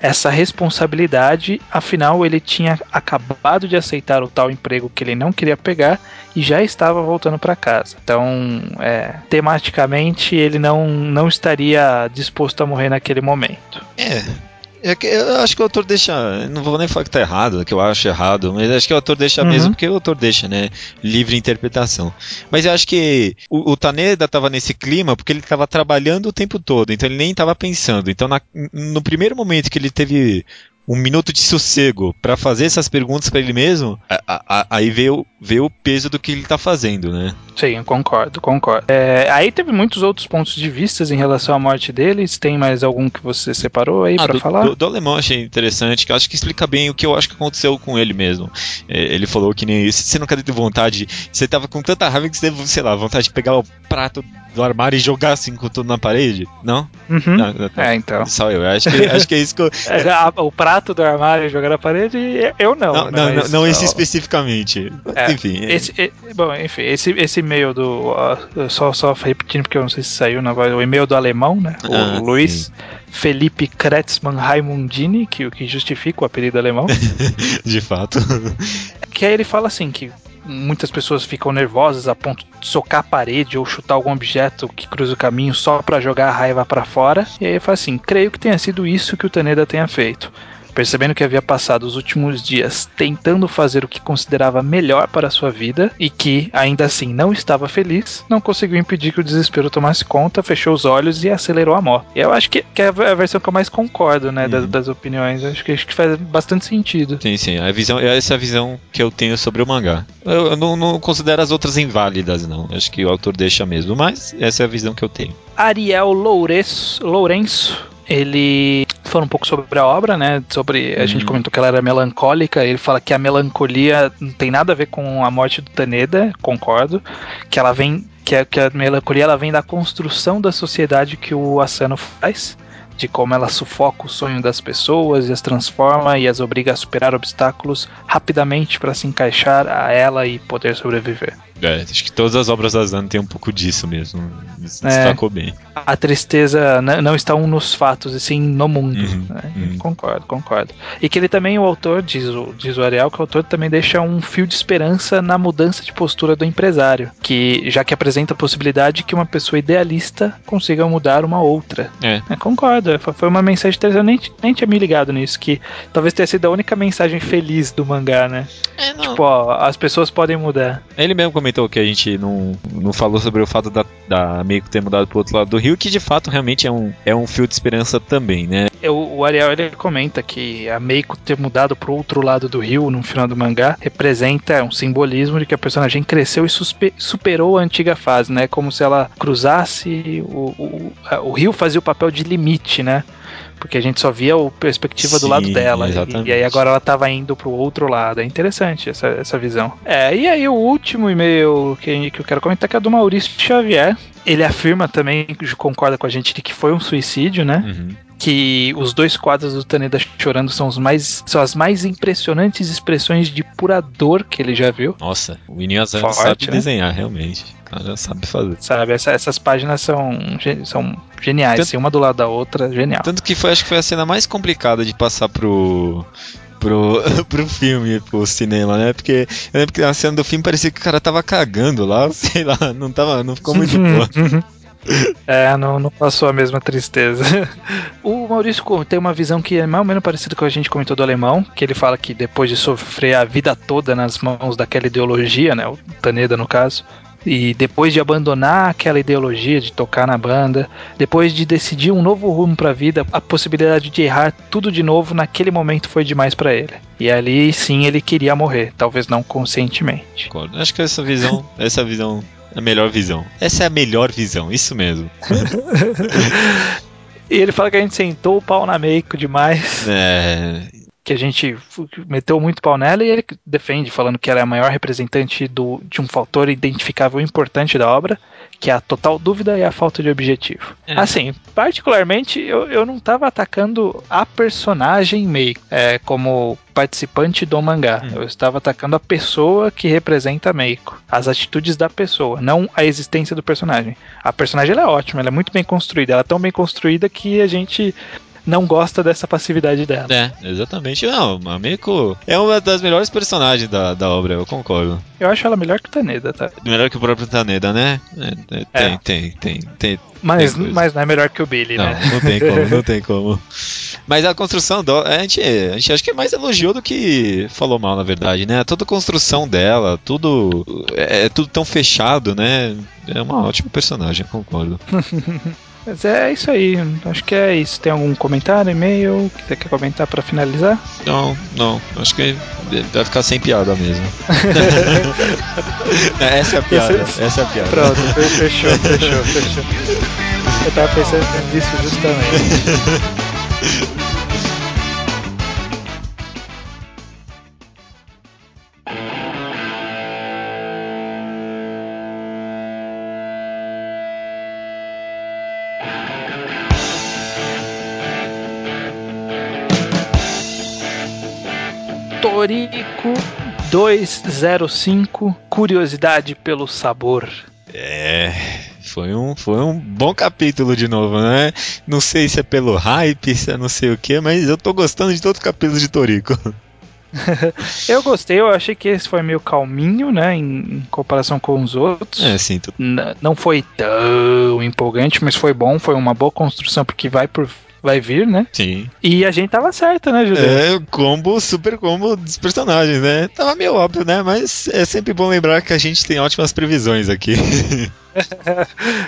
essa responsabilidade, afinal ele tinha acabado de aceitar o tal emprego que ele não queria pegar e já estava voltando para casa. Então, é, tematicamente ele não, não estaria disposto a morrer naquele momento. É. É que eu acho que o autor deixa. Não vou nem falar que tá errado, que eu acho errado, mas acho que o autor deixa Uhum. mesmo, porque o autor deixa, né? Livre interpretação. Mas eu acho que o, o Taneda tava nesse clima porque ele tava trabalhando o tempo todo, então ele nem tava pensando. Então, na- no primeiro momento que ele teve um minuto de sossego pra fazer essas perguntas pra ele mesmo, a- a- a- aí veio, veio o peso do que ele tá fazendo, né? Sim, eu concordo, concordo. É, aí teve muitos outros pontos de vista em relação à morte deles. Tem mais algum que você separou aí Ah, do, falar? Do, do alemão achei interessante, que eu acho que explica bem o que eu acho que aconteceu com ele mesmo. É, ele falou que nem você nunca teve vontade, você tava com tanta raiva que você teve, sei lá, vontade de pegar o prato do armário e jogar assim com tudo na parede? Não? Uhum. Não, não. É, então. Só eu. Acho que, acho que é isso que eu. É, a- o prato do armário jogar na parede, eu não. Não, né, não, não, esse especificamente. É, Enfim. é- Esse, e- bom, enfim, esse, esse e-mail do. ó, só, só repetindo, porque eu não sei se saiu na voz. O e-mail do alemão, né? O Ah, Luiz sim. Felipe Kretzmann Raimundini, que, o que justifica o apelido alemão. De fato. que aí ele fala assim: que muitas pessoas ficam nervosas a ponto de socar a parede ou chutar algum objeto que cruza o caminho só pra jogar a raiva pra fora. E aí ele fala assim: creio que tenha sido isso que o Taneda tenha feito. Percebendo que havia passado os últimos dias tentando fazer o que considerava melhor para a sua vida e que, ainda assim, não estava feliz, não conseguiu impedir que o desespero tomasse conta, fechou os olhos e acelerou a moto. E eu acho que, que é a versão que eu mais concordo, né, das, Uhum. das opiniões. Acho que, acho que faz bastante sentido. Sim, sim. A visão, essa é a visão que eu tenho sobre o mangá. Eu, eu não, não considero as outras inválidas, não. Acho que o autor deixa mesmo, mas essa é a visão que eu tenho. Ariel Lourenço, Lourenço ele fala um pouco sobre a obra, né? Sobre a gente Uhum. comentou que ela era melancólica. Ele fala que a melancolia não tem nada a ver com a morte do Taneda, concordo. Que ela vem, que a, que a melancolia ela vem da construção da sociedade que o Asano faz. De como ela sufoca o sonho das pessoas e as transforma e as obriga a superar obstáculos rapidamente para se encaixar a ela e poder sobreviver. É, acho que todas as obras da Zan tem um pouco disso mesmo. É. Destacou bem. a tristeza não está um nos fatos, e sim no mundo. Uhum, né? uhum. Concordo, concordo. E que ele também, o autor, diz o, diz o Ariel, que o autor também deixa um fio de esperança na mudança de postura do empresário, que já que apresenta a possibilidade que uma pessoa idealista consiga mudar uma outra. É. É, concordo, foi uma mensagem interessante, eu nem, nem tinha me ligado nisso, que talvez tenha sido a única mensagem feliz do mangá, né? É, não. Tipo, ó, as pessoas podem mudar. Ele mesmo comentou que a gente não, não falou sobre o fato da, da Meiko ter mudado pro outro lado do rio, que de fato realmente é um, é um fio de esperança também, né? Eu- o Ariel ele comenta que a Meiko ter mudado pro outro lado do rio no final do mangá representa um simbolismo de que a personagem cresceu e superou a antiga fase, né? Como se ela cruzasse o, o, o rio fazia o papel de limite, né? Porque a gente só via a perspectiva do Sim, lado dela. E, e aí agora ela tava indo pro outro lado. É interessante essa, essa visão. É, e aí o último e-mail que, que eu quero comentar que é do Maurício Xavier. Ele afirma também, concorda com a gente, de que foi um suicídio, né? Uhum. Que os dois quadros do Taneda chorando são, os mais, são as mais impressionantes expressões de pura dor que ele já viu. Nossa, o Inuyasha Forte, sabe né? desenhar, realmente. O cara sabe fazer. Sabe, Essa- essas páginas são, são geniais, Tanto- assim, uma do lado da outra, genial. Tanto que foi, acho que foi a cena mais complicada de passar pro. Pro, pro filme, pro cinema, né? Porque eu lembro que a cena do filme parecia que o cara tava cagando lá, sei lá, não, tava, não ficou muito boa. É, não, não passou a mesma tristeza. o Maurício tem uma visão que é mais ou menos parecida com a gente comentou do alemão, que ele fala que depois de sofrer a vida toda nas mãos daquela ideologia, né, o Taneda no caso, e depois de abandonar aquela ideologia de tocar na banda, depois de decidir um novo rumo pra vida, a possibilidade de errar tudo de novo naquele momento foi demais pra ele. E ali sim ele queria morrer, talvez não conscientemente. Acho que essa visão, essa visão a melhor visão. Essa é a melhor visão, isso mesmo. E ele fala que a gente sentou o pau na Meiko demais. É, que a gente meteu muito pau nela e ele defende, falando que ela é a maior representante do, de um fator identificável importante da obra, que é a total dúvida e a falta de objetivo. É. Assim, particularmente, eu, eu não tava atacando a personagem Meiko é, como participante do mangá. Hum. Eu estava atacando a pessoa que representa a Meiko. As atitudes da pessoa, não a existência do personagem. A personagem é ótima, ela é muito bem construída. Ela é tão bem construída que a gente não gosta dessa passividade dela. É, exatamente. Não, a Miko é uma das melhores personagens da, da obra, eu concordo. Eu acho ela melhor que o Taneda, tá? Melhor que o próprio Taneda, né? É, é, É. tem, tem, tem, tem. Mas, mas não é melhor que o Billy, Não, né? não tem como, não tem como. Mas a construção do, a gente, a gente acho que mais elogiou do que falou mal, na verdade, né? Toda a construção dela, tudo é, é tudo tão fechado, né? É uma ótima personagem, concordo. Mas é isso aí. Acho que é isso. Tem algum comentário, e-mail que você quer comentar pra finalizar? Não, não, acho que vai ficar sem piada mesmo. essa é a piada, essa é a piada. Pronto, fe- fechou, fechou, fechou. Eu tava pensando nisso justamente. Torico 205 Curiosidade pelo sabor. É, foi um, foi um bom capítulo de novo, né? Não sei se é pelo hype, se é não sei o que, mas eu tô gostando de todos os capítulos de Toriko. Eu gostei, eu achei que esse foi meio calminho, né, em, em comparação com os outros. É, sim, não foi tão empolgante, mas foi bom, foi uma boa construção porque vai por vai vir, né? sim. E a gente tava certo, né, Judeu? É, o combo, super combo dos personagens, né? Tava meio óbvio, né? Mas é sempre bom lembrar que a gente tem ótimas previsões aqui.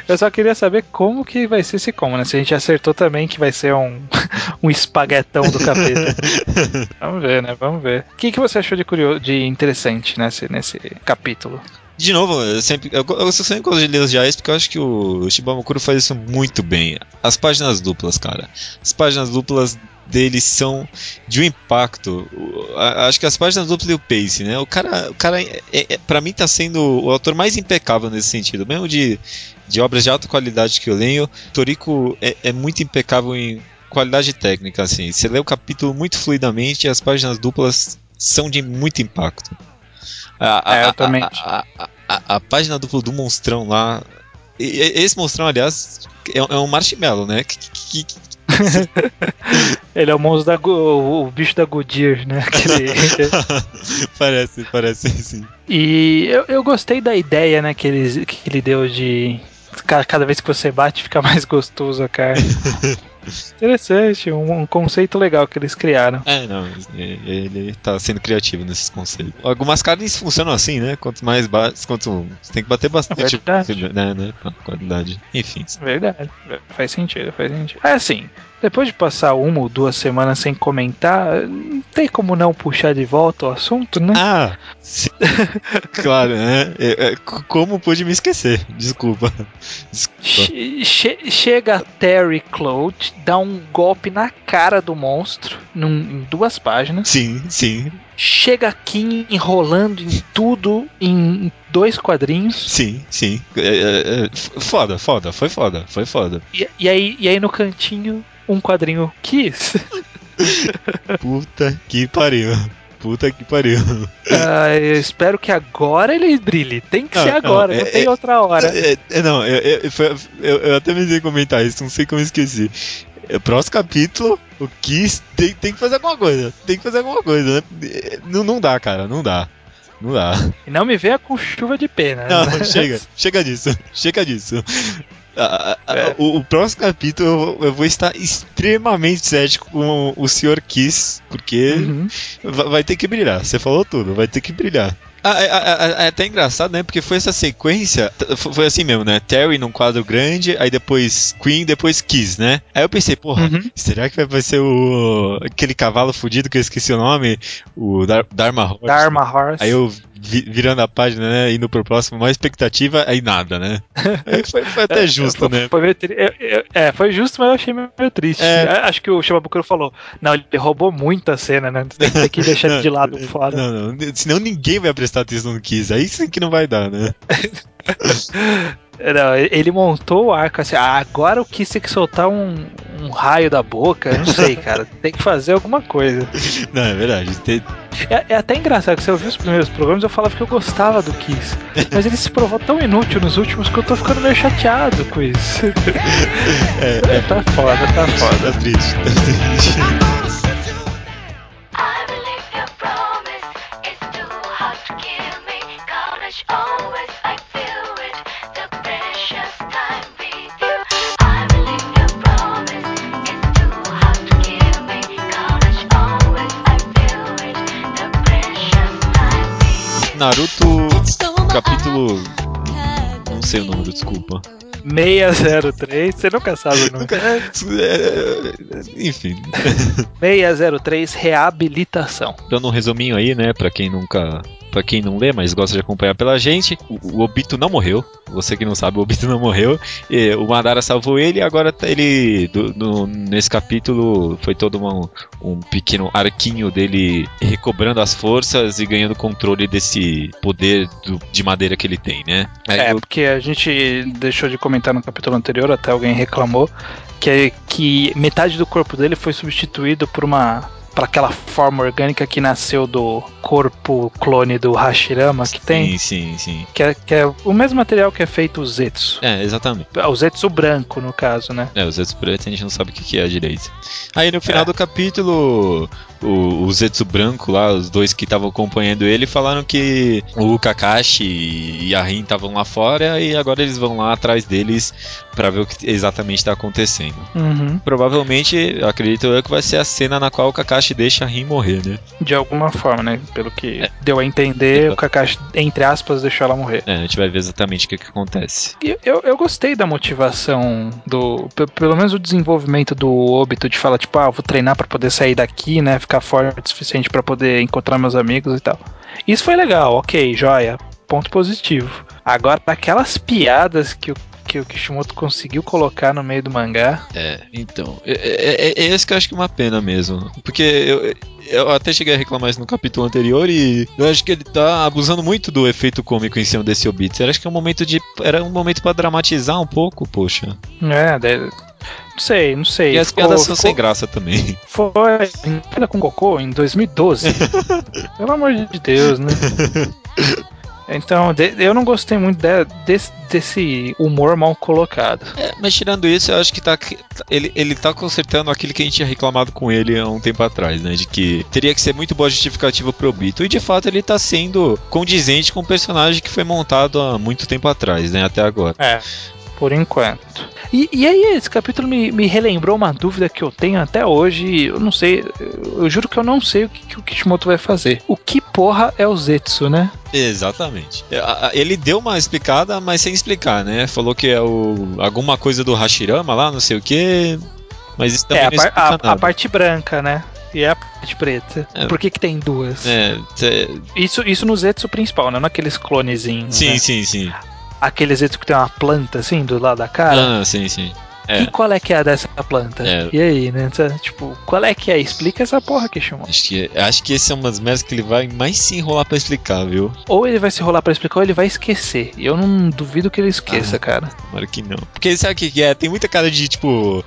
Eu só queria saber como que vai ser esse como, né? Se a gente acertou também que vai ser um, um espaguetão do capeta. Vamos ver, né? Vamos ver. O que, que você achou de, curioso, de interessante nesse, nesse capítulo? De novo, eu sempre. Eu, eu sempre gosto de ler os diários porque eu acho que o Shibamukuro faz isso muito bem. As páginas duplas, cara. As páginas duplas deles são de um impacto. O- a- Acho que as páginas duplas e o Pace, né? O cara, o cara é, é, para mim tá sendo o autor mais impecável nesse sentido, mesmo de, de obras de alta qualidade que eu leio. Toriko é, é muito impecável em qualidade técnica, assim. Você lê o capítulo muito fluidamente e as páginas duplas são de muito impacto. A, É, eu também. A, a- a- página dupla do monstrão lá. Esse monstrão, aliás, é, é um marshmallow, né? Que- que- que- Ele é o monstro da. O, o bicho da Goodyear, né? Aquele- parece, parece sim. E eu, eu gostei da ideia, né, que ele, que ele deu de. ca- Cada vez que você bate, fica mais gostoso a carne. Interessante, um, um conceito legal que eles criaram. É, não, ele ele tá sendo criativo nesses conceitos. Algumas carnes funcionam assim, né? Quanto mais bate, quanto. Você tem que bater bastante. Verdade. Né, né? Qualidade. Enfim. Verdade, faz sentido, faz sentido. É assim, depois de passar uma ou duas semanas sem comentar, não tem como não puxar de volta o assunto, né? Ah! sim. claro, né? É, é, como pude me esquecer? Desculpa. Desculpa. Che- che- chega Terry Cloud, dá um golpe na cara do monstro, num- em duas páginas. Sim, sim, Chega aqui enrolando em tudo em dois quadrinhos. sim, sim. É, é, é, foda, foda, foi foda, foi foda. E, e aí, e aí no cantinho, um quadrinho Kiss. Puta que pariu. Puta que pariu. Ah, eu espero que agora ele brilhe. Tem que Não, ser não, agora, não, é- tem é- outra hora. É, é, não, foi- eu- eu até me comentar isso, não sei como eu esqueci. É, Próximo capítulo, o Kiss tem, tem que fazer alguma coisa. Tem que fazer alguma coisa, né? É, Não, não dá, cara, não dá. Não dá. E não me venha com chuva de pena. Não, chega, chega disso, chega disso. É. o, o próximo capítulo eu, eu vou estar extremamente cético com o Sr. Kiss, porque Uhum. Va- Vai ter que brilhar, você falou tudo, vai ter que brilhar. Ah, é, é- é- é até engraçado, né? Porque foi essa sequência. Foi assim mesmo, né? Terry num quadro grande, aí depois Queen, depois Kiss, né? Aí eu pensei, porra, Uhum. será que vai ser o. aquele cavalo fudido que eu esqueci o nome? O Dar Dharma Horse. Dharma Horse. Aí eu virando a página, né? Indo pro próximo, mais expectativa, aí nada, né? Foi, foi até justo, né? Foi meio tri- É, foi justo, mas eu achei meio triste. É. A- Acho que o Shimabukuro falou: Não, ele roubou muita cena, né? Tem, que deixar ele de lado fora. Não, não, senão ninguém vai prestar atenção no Kiss. Aí sim que não vai dar, né? Não, ele montou o arco assim. Ah, agora eu quis ter que soltar um, um raio da boca. Não sei, cara. Tem que fazer alguma coisa. Não, é verdade. Tem- É, é até engraçado que você ouviu os primeiros programas eu falava que eu gostava do Kiss. Mas ele se provou tão inútil nos últimos que eu tô ficando meio chateado com isso. É, é, Tá foda, tá foda. tá triste, tá triste. Naruto, capítulo. Não sei o número, desculpa. 603, você nunca sabe o número. É, Enfim, 603, reabilitação. dando um resuminho aí, né, pra quem nunca. Pra quem não lê, mas gosta de acompanhar pela gente, o, o Obito não morreu. Você que não sabe, o Obito não morreu. E o Madara salvou ele e agora tá- ele. do- no- nesse capítulo foi todo uma- um pequeno arquinho dele recobrando as forças e ganhando controle desse poder do- de madeira que ele tem, né? Aí É, eu- porque a gente deixou de comentar no capítulo anterior, até alguém reclamou, que, é que metade do corpo dele foi substituído por uma. Para aquela forma orgânica que nasceu do corpo clone do Hashirama que tem. Sim, sim, sim. Que é, que é o mesmo material que é feito o Zetsu. É, exatamente. O Zetsu branco, no caso, né? É, o Zetsu preto a gente não sabe o que, que é direito. Aí no final É. do capítulo, o, o Zetsu branco lá, os dois que estavam acompanhando ele, falaram que o Kakashi e a Rin estavam lá fora e agora eles vão lá atrás deles pra ver o que exatamente está acontecendo. Uhum. Provavelmente, acredito eu, que vai ser a cena na qual o Kakashi deixa a Rin morrer, né? De alguma forma, né? Pelo que deu a entender, o Kakashi, entre aspas, deixou ela morrer. É, a gente vai ver exatamente o que, que acontece. E Eu, eu gostei da motivação do. pe- Pelo menos o desenvolvimento do Obito de falar, tipo, ah, vou treinar pra poder sair daqui, né? Ficar forte o suficiente pra poder encontrar meus amigos e tal. Isso foi legal, ok, joia. Ponto positivo. Agora, aquelas piadas que o, que o Kishimoto conseguiu colocar no meio do mangá. É, então. É, é, é- é esse que eu acho que é uma pena mesmo. Porque eu, eu até cheguei a reclamar isso no capítulo anterior e eu acho que ele tá abusando muito do efeito cômico em cima desse Obits. Eu acho que é um momento de. Era um momento pra dramatizar um pouco, poxa. É, de- não sei, não sei. E as Ficou- piadas são sem ficou- graça também. Foi em Piada com Goku em 2012. Pelo amor de Deus, né? Então, de- eu não gostei muito de- desse, desse humor mal colocado. É, mas tirando isso, eu acho que tá, ele, ele tá consertando aquilo que a gente tinha reclamado com ele há um tempo atrás, né? De que teria que ser muito boa justificativa pro Obito. E de fato ele tá sendo condizente com o personagem que foi montado há muito tempo atrás, né? Até agora. É, por enquanto. E, e aí, esse capítulo me, me relembrou uma dúvida que eu tenho até hoje. Eu não sei, eu juro que eu não sei o que, que o Kishimoto vai fazer. O que porra é o Zetsu, né? Exatamente. É, Ele deu uma explicada, mas sem explicar, né? Falou que é o alguma coisa do Hashirama lá, não sei o que. Mas isso também é, a, par- a- a parte branca, né? E a parte preta. É. Por que, que tem duas? É, cê- Isso, isso no Zetsu principal, né? Naqueles clonezinhos. sim, né? sim, sim. Aquele Zetsu que tem uma planta assim do lado da cara. Ah, sim, sim. É. E qual é que é a dessa planta? É. E aí, né? Tipo, qual é que é? Explica essa porra, Kishimoto. Acho que, acho que esse é umas merdas que ele vai mais se enrolar pra explicar, viu? Ou ele vai se rolar pra explicar ou ele vai esquecer. E eu não duvido que ele esqueça, Ah. cara. Tomara que não. Porque sabe o que, é? Tem muita cara de tipo.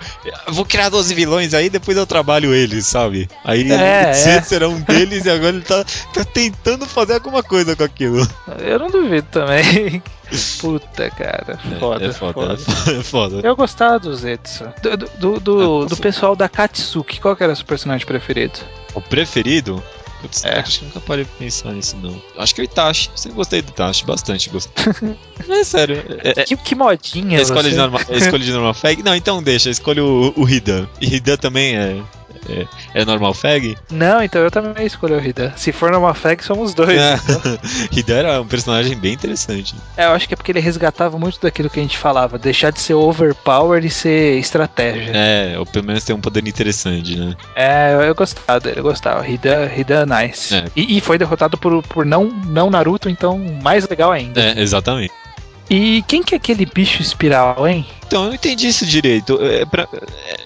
eu Vou criar 12 vilões aí, depois eu trabalho eles, sabe? Aí É, ele é. será um deles e agora ele tá, tá tentando fazer alguma coisa com aquilo. Eu não duvido também. Puta, cara. Foda, é foda, foda. é foda. É foda. Eu gostava do Zetsu. Do, do, do, do- do pessoal da Katsuki, qual que era o seu personagem preferido? O preferido? Putz, É. acho que nunca parei pra pensar nisso, não. Acho que é o Itachi. Sempre gostei do Itachi, bastante gostei. é sério. É, é, Que, que modinha é escolha, de você. norma, é escolha de normal fag? Não, então deixa, escolha o, o Hidan. E Hidan também é, é, é normal fag? Não, então eu também escolhi o Hida. Se for numa fag, somos dois. É. Hidan era um personagem bem interessante. É, eu acho que é porque ele resgatava muito daquilo que a gente falava, deixar de ser overpower e ser estratégia. É, ou pelo menos tem um poder interessante, né? É, eu, eu gostava dele, eu gostava. Hida, Hida nice. É. E, e foi derrotado por, por não, não Naruto, então mais legal ainda. É, exatamente. E quem que é aquele bicho espiral, hein? Então, eu não entendi isso direito. É, pra-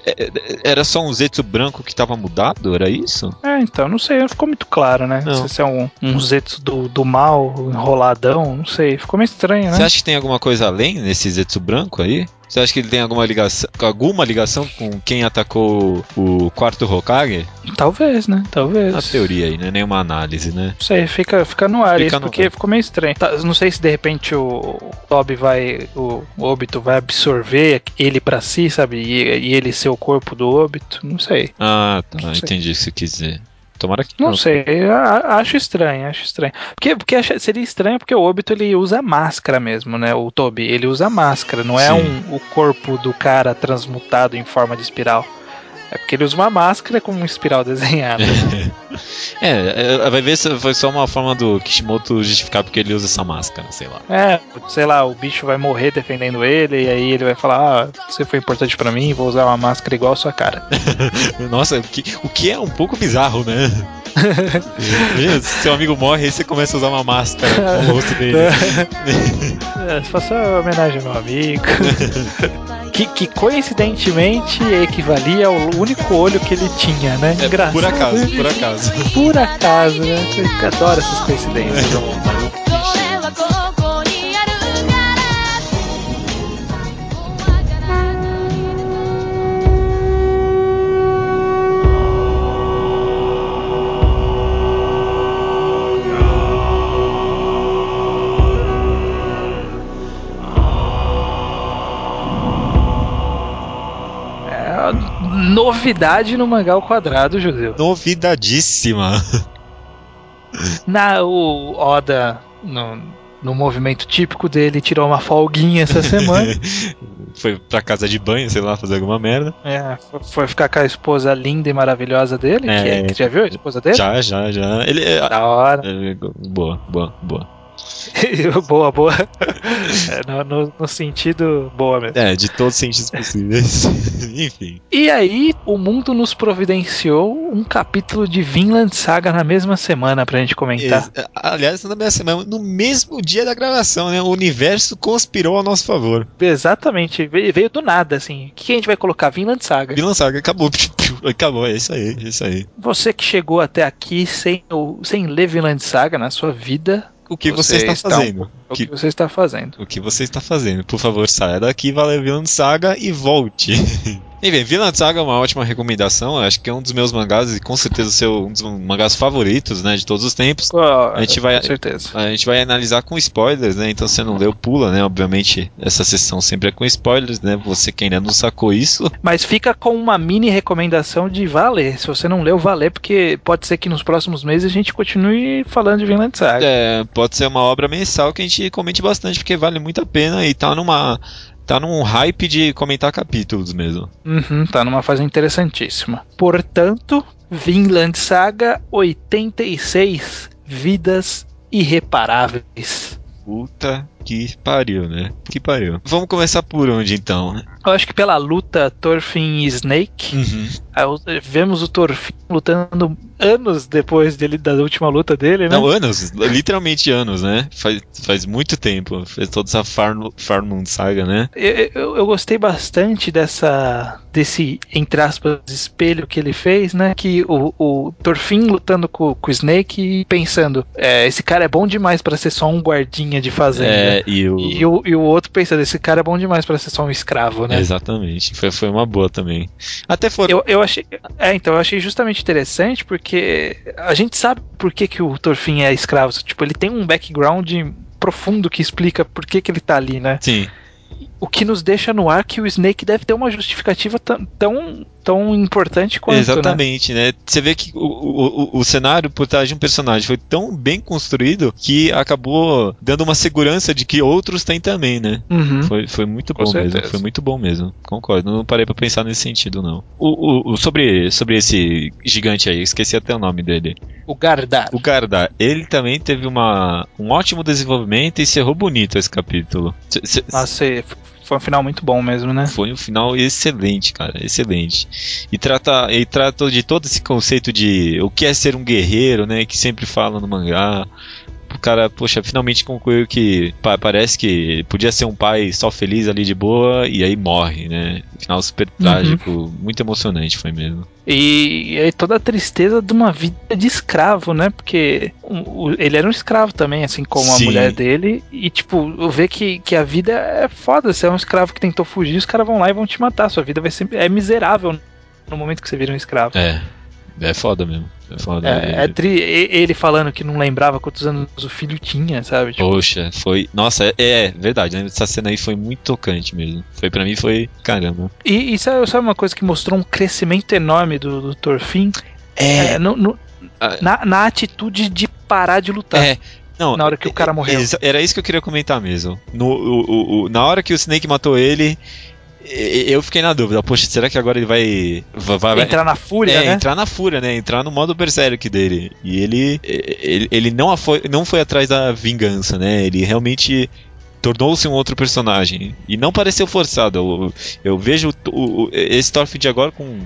é, é, era só um Zetsu branco que tava mudado? Era isso? É, então, não sei, não ficou muito claro, né? Não. Não sei se é um, um Zetsu do, do mal, enroladão, não sei. Ficou meio estranho, Você né? acha que tem alguma coisa além nesse Zetsu branco aí? Você acha que ele tem alguma ligação, alguma ligação com quem atacou o quarto Hokage? Talvez, né? Talvez. Uma teoria aí, né? Nenhuma análise, né? Não sei, fica, fica no ar Fica isso, no porque ar. ficou meio estranho. Tá, não sei se de repente o Toby vai. O Obito vai absorver ele pra si, sabe? E, e ele ser o corpo do Obito. Não sei. Ah, tá. Não sei. Entendi o que você quis dizer. Tomara que Não sei, eu a- acho estranho, acho estranho. Porque, porque seria estranho porque o Obito ele usa máscara mesmo, né? O Toby, ele usa máscara, não é um, o corpo do cara transmutado em forma de espiral. É porque ele usa uma máscara com uma espiral desenhada. É, é, vai ver se foi só uma forma do Kishimoto justificar porque ele usa essa máscara, sei lá. É, sei lá, o bicho vai morrer defendendo ele, e aí ele vai falar: Ah, você foi importante pra mim, vou usar uma máscara igual a sua cara. Nossa, o que, o que é um pouco bizarro, né? Imagina, se seu amigo morre aí você começa a usar uma máscara com o rosto dele. É, faça uma homenagem ao meu amigo. que, que coincidentemente equivalia ao único olho que ele tinha, né? É, Engraçado. por acaso, por acaso. Por acaso, né? Eu adoro essas coincidências. Novidade no mangá ao quadrado, Judeu. Novidadíssima. Na, o Oda, no, no movimento típico dele, tirou uma folguinha essa semana. Foi pra casa de banho, sei lá, fazer alguma merda. É, foi- ficar com a esposa linda e maravilhosa dele. que É. é- que já viu a esposa dele? Já, já, já. Ele é. Da hora. é, boa, boa, boa. boa, boa. É, no, no- sentido boa mesmo. É, de todos os sentidos possíveis. Enfim. E aí, o mundo nos providenciou um capítulo de Vinland Saga na mesma semana pra gente comentar. Ex- Aliás, na minha semana, no mesmo dia da gravação, né? O universo conspirou a nosso favor. Exatamente, veio, veio do nada, assim. O que a gente vai colocar? Vinland Saga. Vinland Saga acabou. Acabou, é isso aí, é isso aí. Você que chegou até aqui sem, sem ler Vinland Saga na sua vida, O que você, Você está está fazendo? o Que- que você está fazendo? O que você está fazendo? Por favor, saia daqui, valeu Vinland Saga e volte. Enfim, Vinland Saga é uma ótima recomendação. Acho que é um dos meus mangás e com certeza seu, um dos mangás favoritos, né, de todos os tempos. Ó, A gente vai- Com certeza. A gente vai analisar com spoilers, né? Então se não leu, pula, né? Obviamente, essa sessão sempre é com spoilers, né? Você que ainda não sacou isso. Mas fica com uma mini recomendação de valer. Se você não leu, valer, porque pode ser que nos próximos meses a gente continue falando de Vinland Saga. É, pode ser uma obra mensal que a gente comente bastante, porque vale muito a pena e tá numa. Tá num hype de comentar capítulos mesmo. Uhum, tá numa fase interessantíssima. Portanto, Vinland Saga 86 Vidas Irreparáveis. Puta que pariu, né? Que pariu. Vamos começar por onde então? Eu acho que pela luta Thorfinn e Snake, Uhum. vemos o Thorfinn lutando anos depois dele da última luta dele, né? Não, anos, literalmente anos, né? Faz, faz muito tempo. Fez toda essa Farm, Farmland saga, né? Eu, eu- eu gostei bastante dessa desse entre aspas espelho que ele fez, né? Que o, o Thorfinn lutando com, com o Snake e pensando, é, esse cara é bom demais pra ser só um guardinha de fazenda. É, e o. E o, e o outro pensando, esse cara é bom demais pra ser só um escravo, né? Exatamente. Foi, foi uma boa também. Até foram. Eu, eu achei. É, então, eu achei justamente interessante porque a gente sabe por que, que o Thorfinn é escravo. Tipo, ele tem um background profundo que explica por que, que ele tá ali, né? Sim. O que nos deixa no ar que o Snake deve ter uma justificativa tão, tão, tão importante quanto, né? Exatamente, né? Você vê que o, o, o, cenário por trás de um personagem foi tão bem construído que acabou dando uma segurança de que outros têm também, né? Uhum. Foi, foi muito Com bom mesmo, certeza. foi muito bom mesmo. Concordo, não parei pra pensar nesse sentido, não. O, o, o- sobre, sobre esse gigante aí, esqueci até o nome dele. O Gardar. O Garda, ele também teve uma, um ótimo desenvolvimento e encerrou bonito esse capítulo. C- Nossa, foi um final muito bom mesmo, né? Foi um final excelente, cara, excelente. E trata, e trata de todo esse conceito de o que é ser um guerreiro, né, que sempre fala no mangá. O cara, poxa, finalmente concluiu que pa- parece que podia ser um pai só feliz ali de boa e aí morre, né? Final super trágico, muito emocionante foi mesmo. E, e aí toda a tristeza de uma vida de escravo, né? Porque o- ele era um escravo também, assim como a Sim. mulher dele. E, tipo, ver que, que a vida é foda. Você é um escravo que tentou fugir, os caras vão lá e vão te matar. Sua vida vai ser é miserável no momento que você vira um escravo. É, é foda mesmo. É foda. É, é tri- ele falando que não lembrava quantos anos o filho tinha, sabe? Tipo, Poxa, foi. Nossa, é, é verdade, né? Essa cena aí foi muito tocante mesmo. Foi pra mim, foi. Caramba. E, e sabe, sabe uma coisa que mostrou um crescimento enorme do, do Thorfinn? É, no- no- Ah. na, na atitude de parar de lutar. É. Não, Na hora que o cara morreu. exa- Era isso que eu queria comentar mesmo. No, o- o- o- na hora que o Snake matou ele, eu fiquei na dúvida. Poxa, será que agora ele vai. vai, Entrar na fúria, é, né? entrar na fúria, né? Entrar no modo berserk dele. E ele. Ele, ele não, foi, não foi atrás da vingança, né? Ele realmente tornou-se um outro personagem. E não pareceu forçado. Eu, eu vejo o, o- esse Thorfinn de agora com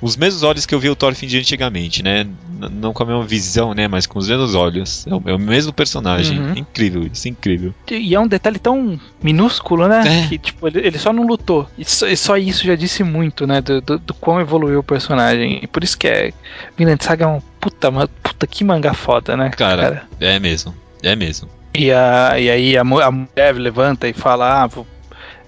os mesmos olhos que eu vi o Thorfinn de antigamente, né? N- não com a mesma visão, né? Mas com os mesmos olhos. É o, é o mesmo personagem. Uhum. Incrível, isso é incrível. E é um detalhe tão minúsculo, né? É. Que, tipo, ele, ele só não lutou. E só, e só isso já disse muito, né? Do, do, do quão evoluiu o personagem. E por isso que é. Vinland Saga é um puta, ma- puta que mangá foda, né? Cara, é mesmo. É mesmo. E, a, e aí a, a mulher levanta e fala: Ah, vou,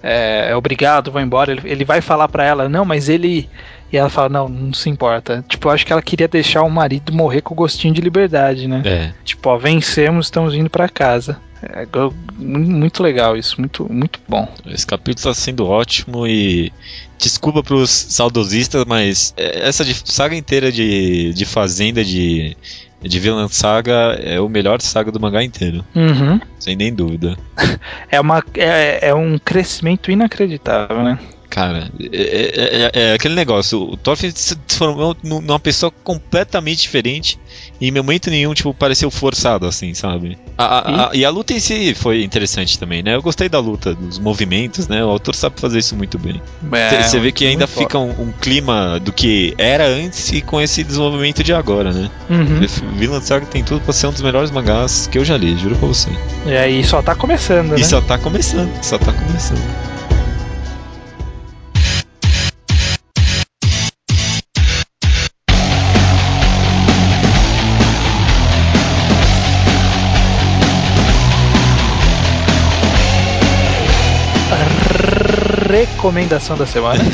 é, obrigado, vou embora. Ele, ele vai falar pra ela: Não, mas ele. E ela fala: Não, não se importa. Tipo, eu acho que ela queria deixar o marido morrer com gostinho de liberdade, né? É. Tipo, ó, vencemos, estamos indo pra casa. É, muito legal isso, muito, muito bom. Esse capítulo tá sendo ótimo e. Desculpa pros saudosistas, mas é, essa saga inteira de, de Fazenda de, de Vinland Saga é o melhor saga do mangá inteiro, Uhum. sem nem dúvida. É, uma, é, é um crescimento inacreditável, né? Cara, é, é- é- é aquele negócio, o Thorfinn se transformou nu- numa pessoa completamente diferente e em momento nenhum, tipo, pareceu forçado, assim, sabe? A- a- a- e a luta em si foi interessante também, né? Eu gostei da luta, dos movimentos, né? O autor sabe fazer isso muito bem. É, Você vê que ainda fica um, um clima do que era antes e com esse desenvolvimento de agora, né? Uhum. Vinland Saga tem tudo pra ser um dos melhores mangás que eu já li, juro pra você. E aí só tá começando, E né? só tá começando, só tá começando. Recomendação da semana.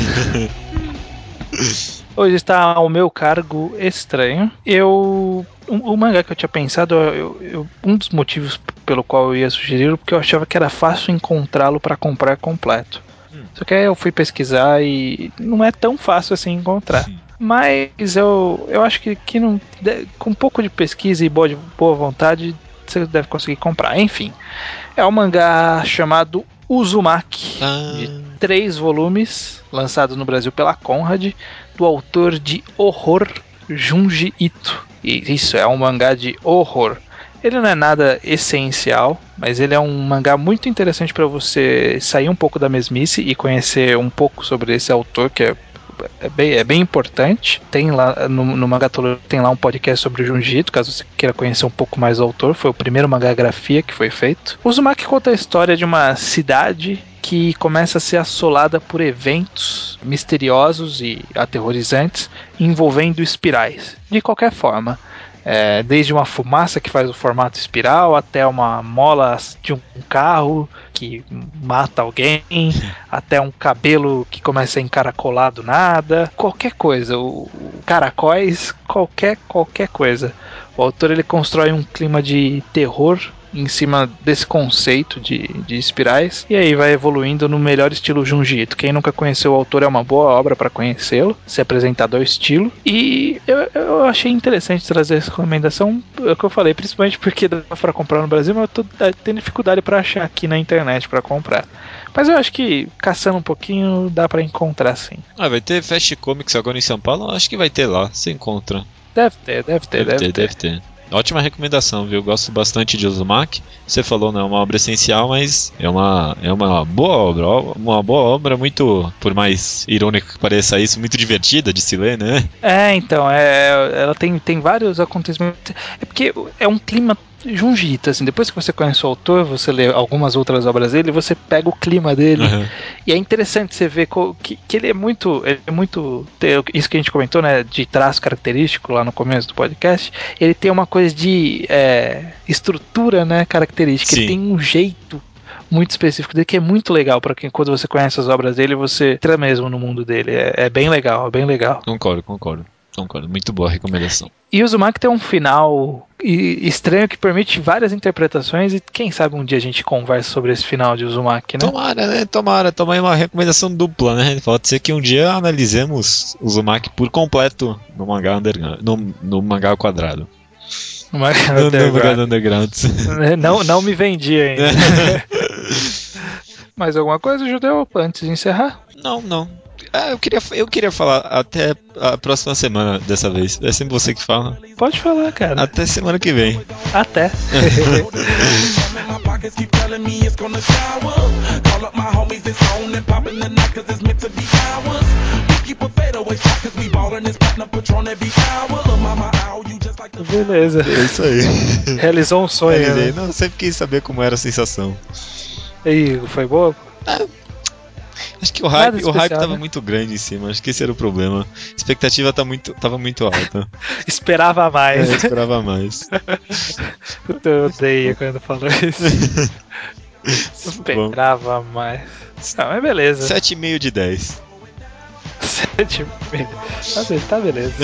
Hoje está ao meu cargo estranho. Eu. O, o mangá que eu tinha pensado, eu- eu- um dos motivos pelo qual eu ia sugerir, porque eu achava que era fácil encontrá-lo para comprar completo. Só que aí eu fui pesquisar e não é tão fácil assim encontrar. Mas eu, eu acho que, que não, com um pouco de pesquisa e boa, boa vontade, você deve conseguir comprar. Enfim, é um mangá chamado Uzumaki Ah, de três volumes, lançado no Brasil pela Conrad, do autor de horror Junji Ito. E isso é um mangá de horror. Ele não é nada essencial, mas ele é um mangá muito interessante para você sair um pouco da mesmice e conhecer um pouco sobre esse autor que é é bem, é bem importante. Tem lá no, no tem lá um podcast sobre o Junji Ito, caso você queira conhecer um pouco mais do autor. Foi o primeiro mangagrafia que foi feito. O Uzumaki conta a história de uma cidade que começa a ser assolada por eventos misteriosos e aterrorizantes envolvendo espirais. De qualquer forma, é, desde uma fumaça que faz o formato espiral até uma mola de um carro que mata alguém, até um cabelo que começa a encaracolar do nada, qualquer coisa, o, o caracóis, qualquer qualquer coisa. O autor ele constrói um clima de terror em cima desse conceito de, de espirais e aí vai evoluindo no melhor estilo Junji Ito. Quem nunca conheceu o autor é uma boa obra para conhecê-lo, se apresentado ao estilo. E eu, eu achei interessante trazer essa recomendação, é o que eu falei, principalmente porque dá para comprar no Brasil, mas eu tô tá, tendo dificuldade para achar aqui na internet para comprar. Mas eu acho que caçando um pouquinho dá para encontrar sim. ah, vai ter Fast Comics agora em São Paulo? Acho que vai ter lá, você encontra. Deve ter, deve ter, Deve, ter, deve ter. Ótima recomendação, viu? Gosto bastante de Uzumaki. Você falou, não é uma obra essencial, mas é uma, é uma boa obra. Uma boa obra, muito, por mais irônico que pareça isso, muito divertida de se ler, né? É, então, é, ela tem, tem vários acontecimentos. É porque é um clima Junji Ito, assim, depois que você conhece o autor, você lê algumas outras obras dele, você pega o clima dele. Aham. E é interessante você ver que, que ele é muito. Ele é muito. Isso que a gente comentou, né? De traço característico lá no começo do podcast. Ele tem uma coisa de é, estrutura, né? Característica. Sim. Ele tem um jeito muito específico dele que é muito legal para quem quando você conhece as obras dele, você entra mesmo no mundo dele. É, é bem legal, é bem legal. Concordo, concordo. Concordo. Muito boa recomendação. E o Uzumaki tem um final estranho que permite várias interpretações e quem sabe um dia a gente conversa sobre esse final de Uzumaki, né? Tomara, né? Tomara. Toma aí uma recomendação dupla, né? Pode ser que um dia analisemos o Uzumaki por completo no mangá underground. No, no mangá quadrado. No, no mangá do underground. Não, não me vendi ainda. Mais alguma coisa, Judeu, antes de encerrar? não, não. Ah, eu queria, eu queria falar até a próxima semana dessa vez. É sempre você que fala. Pode falar, cara. Até semana que vem. Até. Beleza. É isso aí. Realizou um sonho. Realizei. Né? Não, sempre quis saber como era a sensação. E foi boa? Acho que o hype, o hype especial, tava né? muito grande em cima. Acho que esse era o problema. A expectativa tá muito, tava muito alta. Esperava É, mais. eu esperava mais. Puta, eu odeio quando falou isso. Esperava mais. Não, mas beleza. 7,5 de 10. Sete e meio. Tá, be- tá beleza.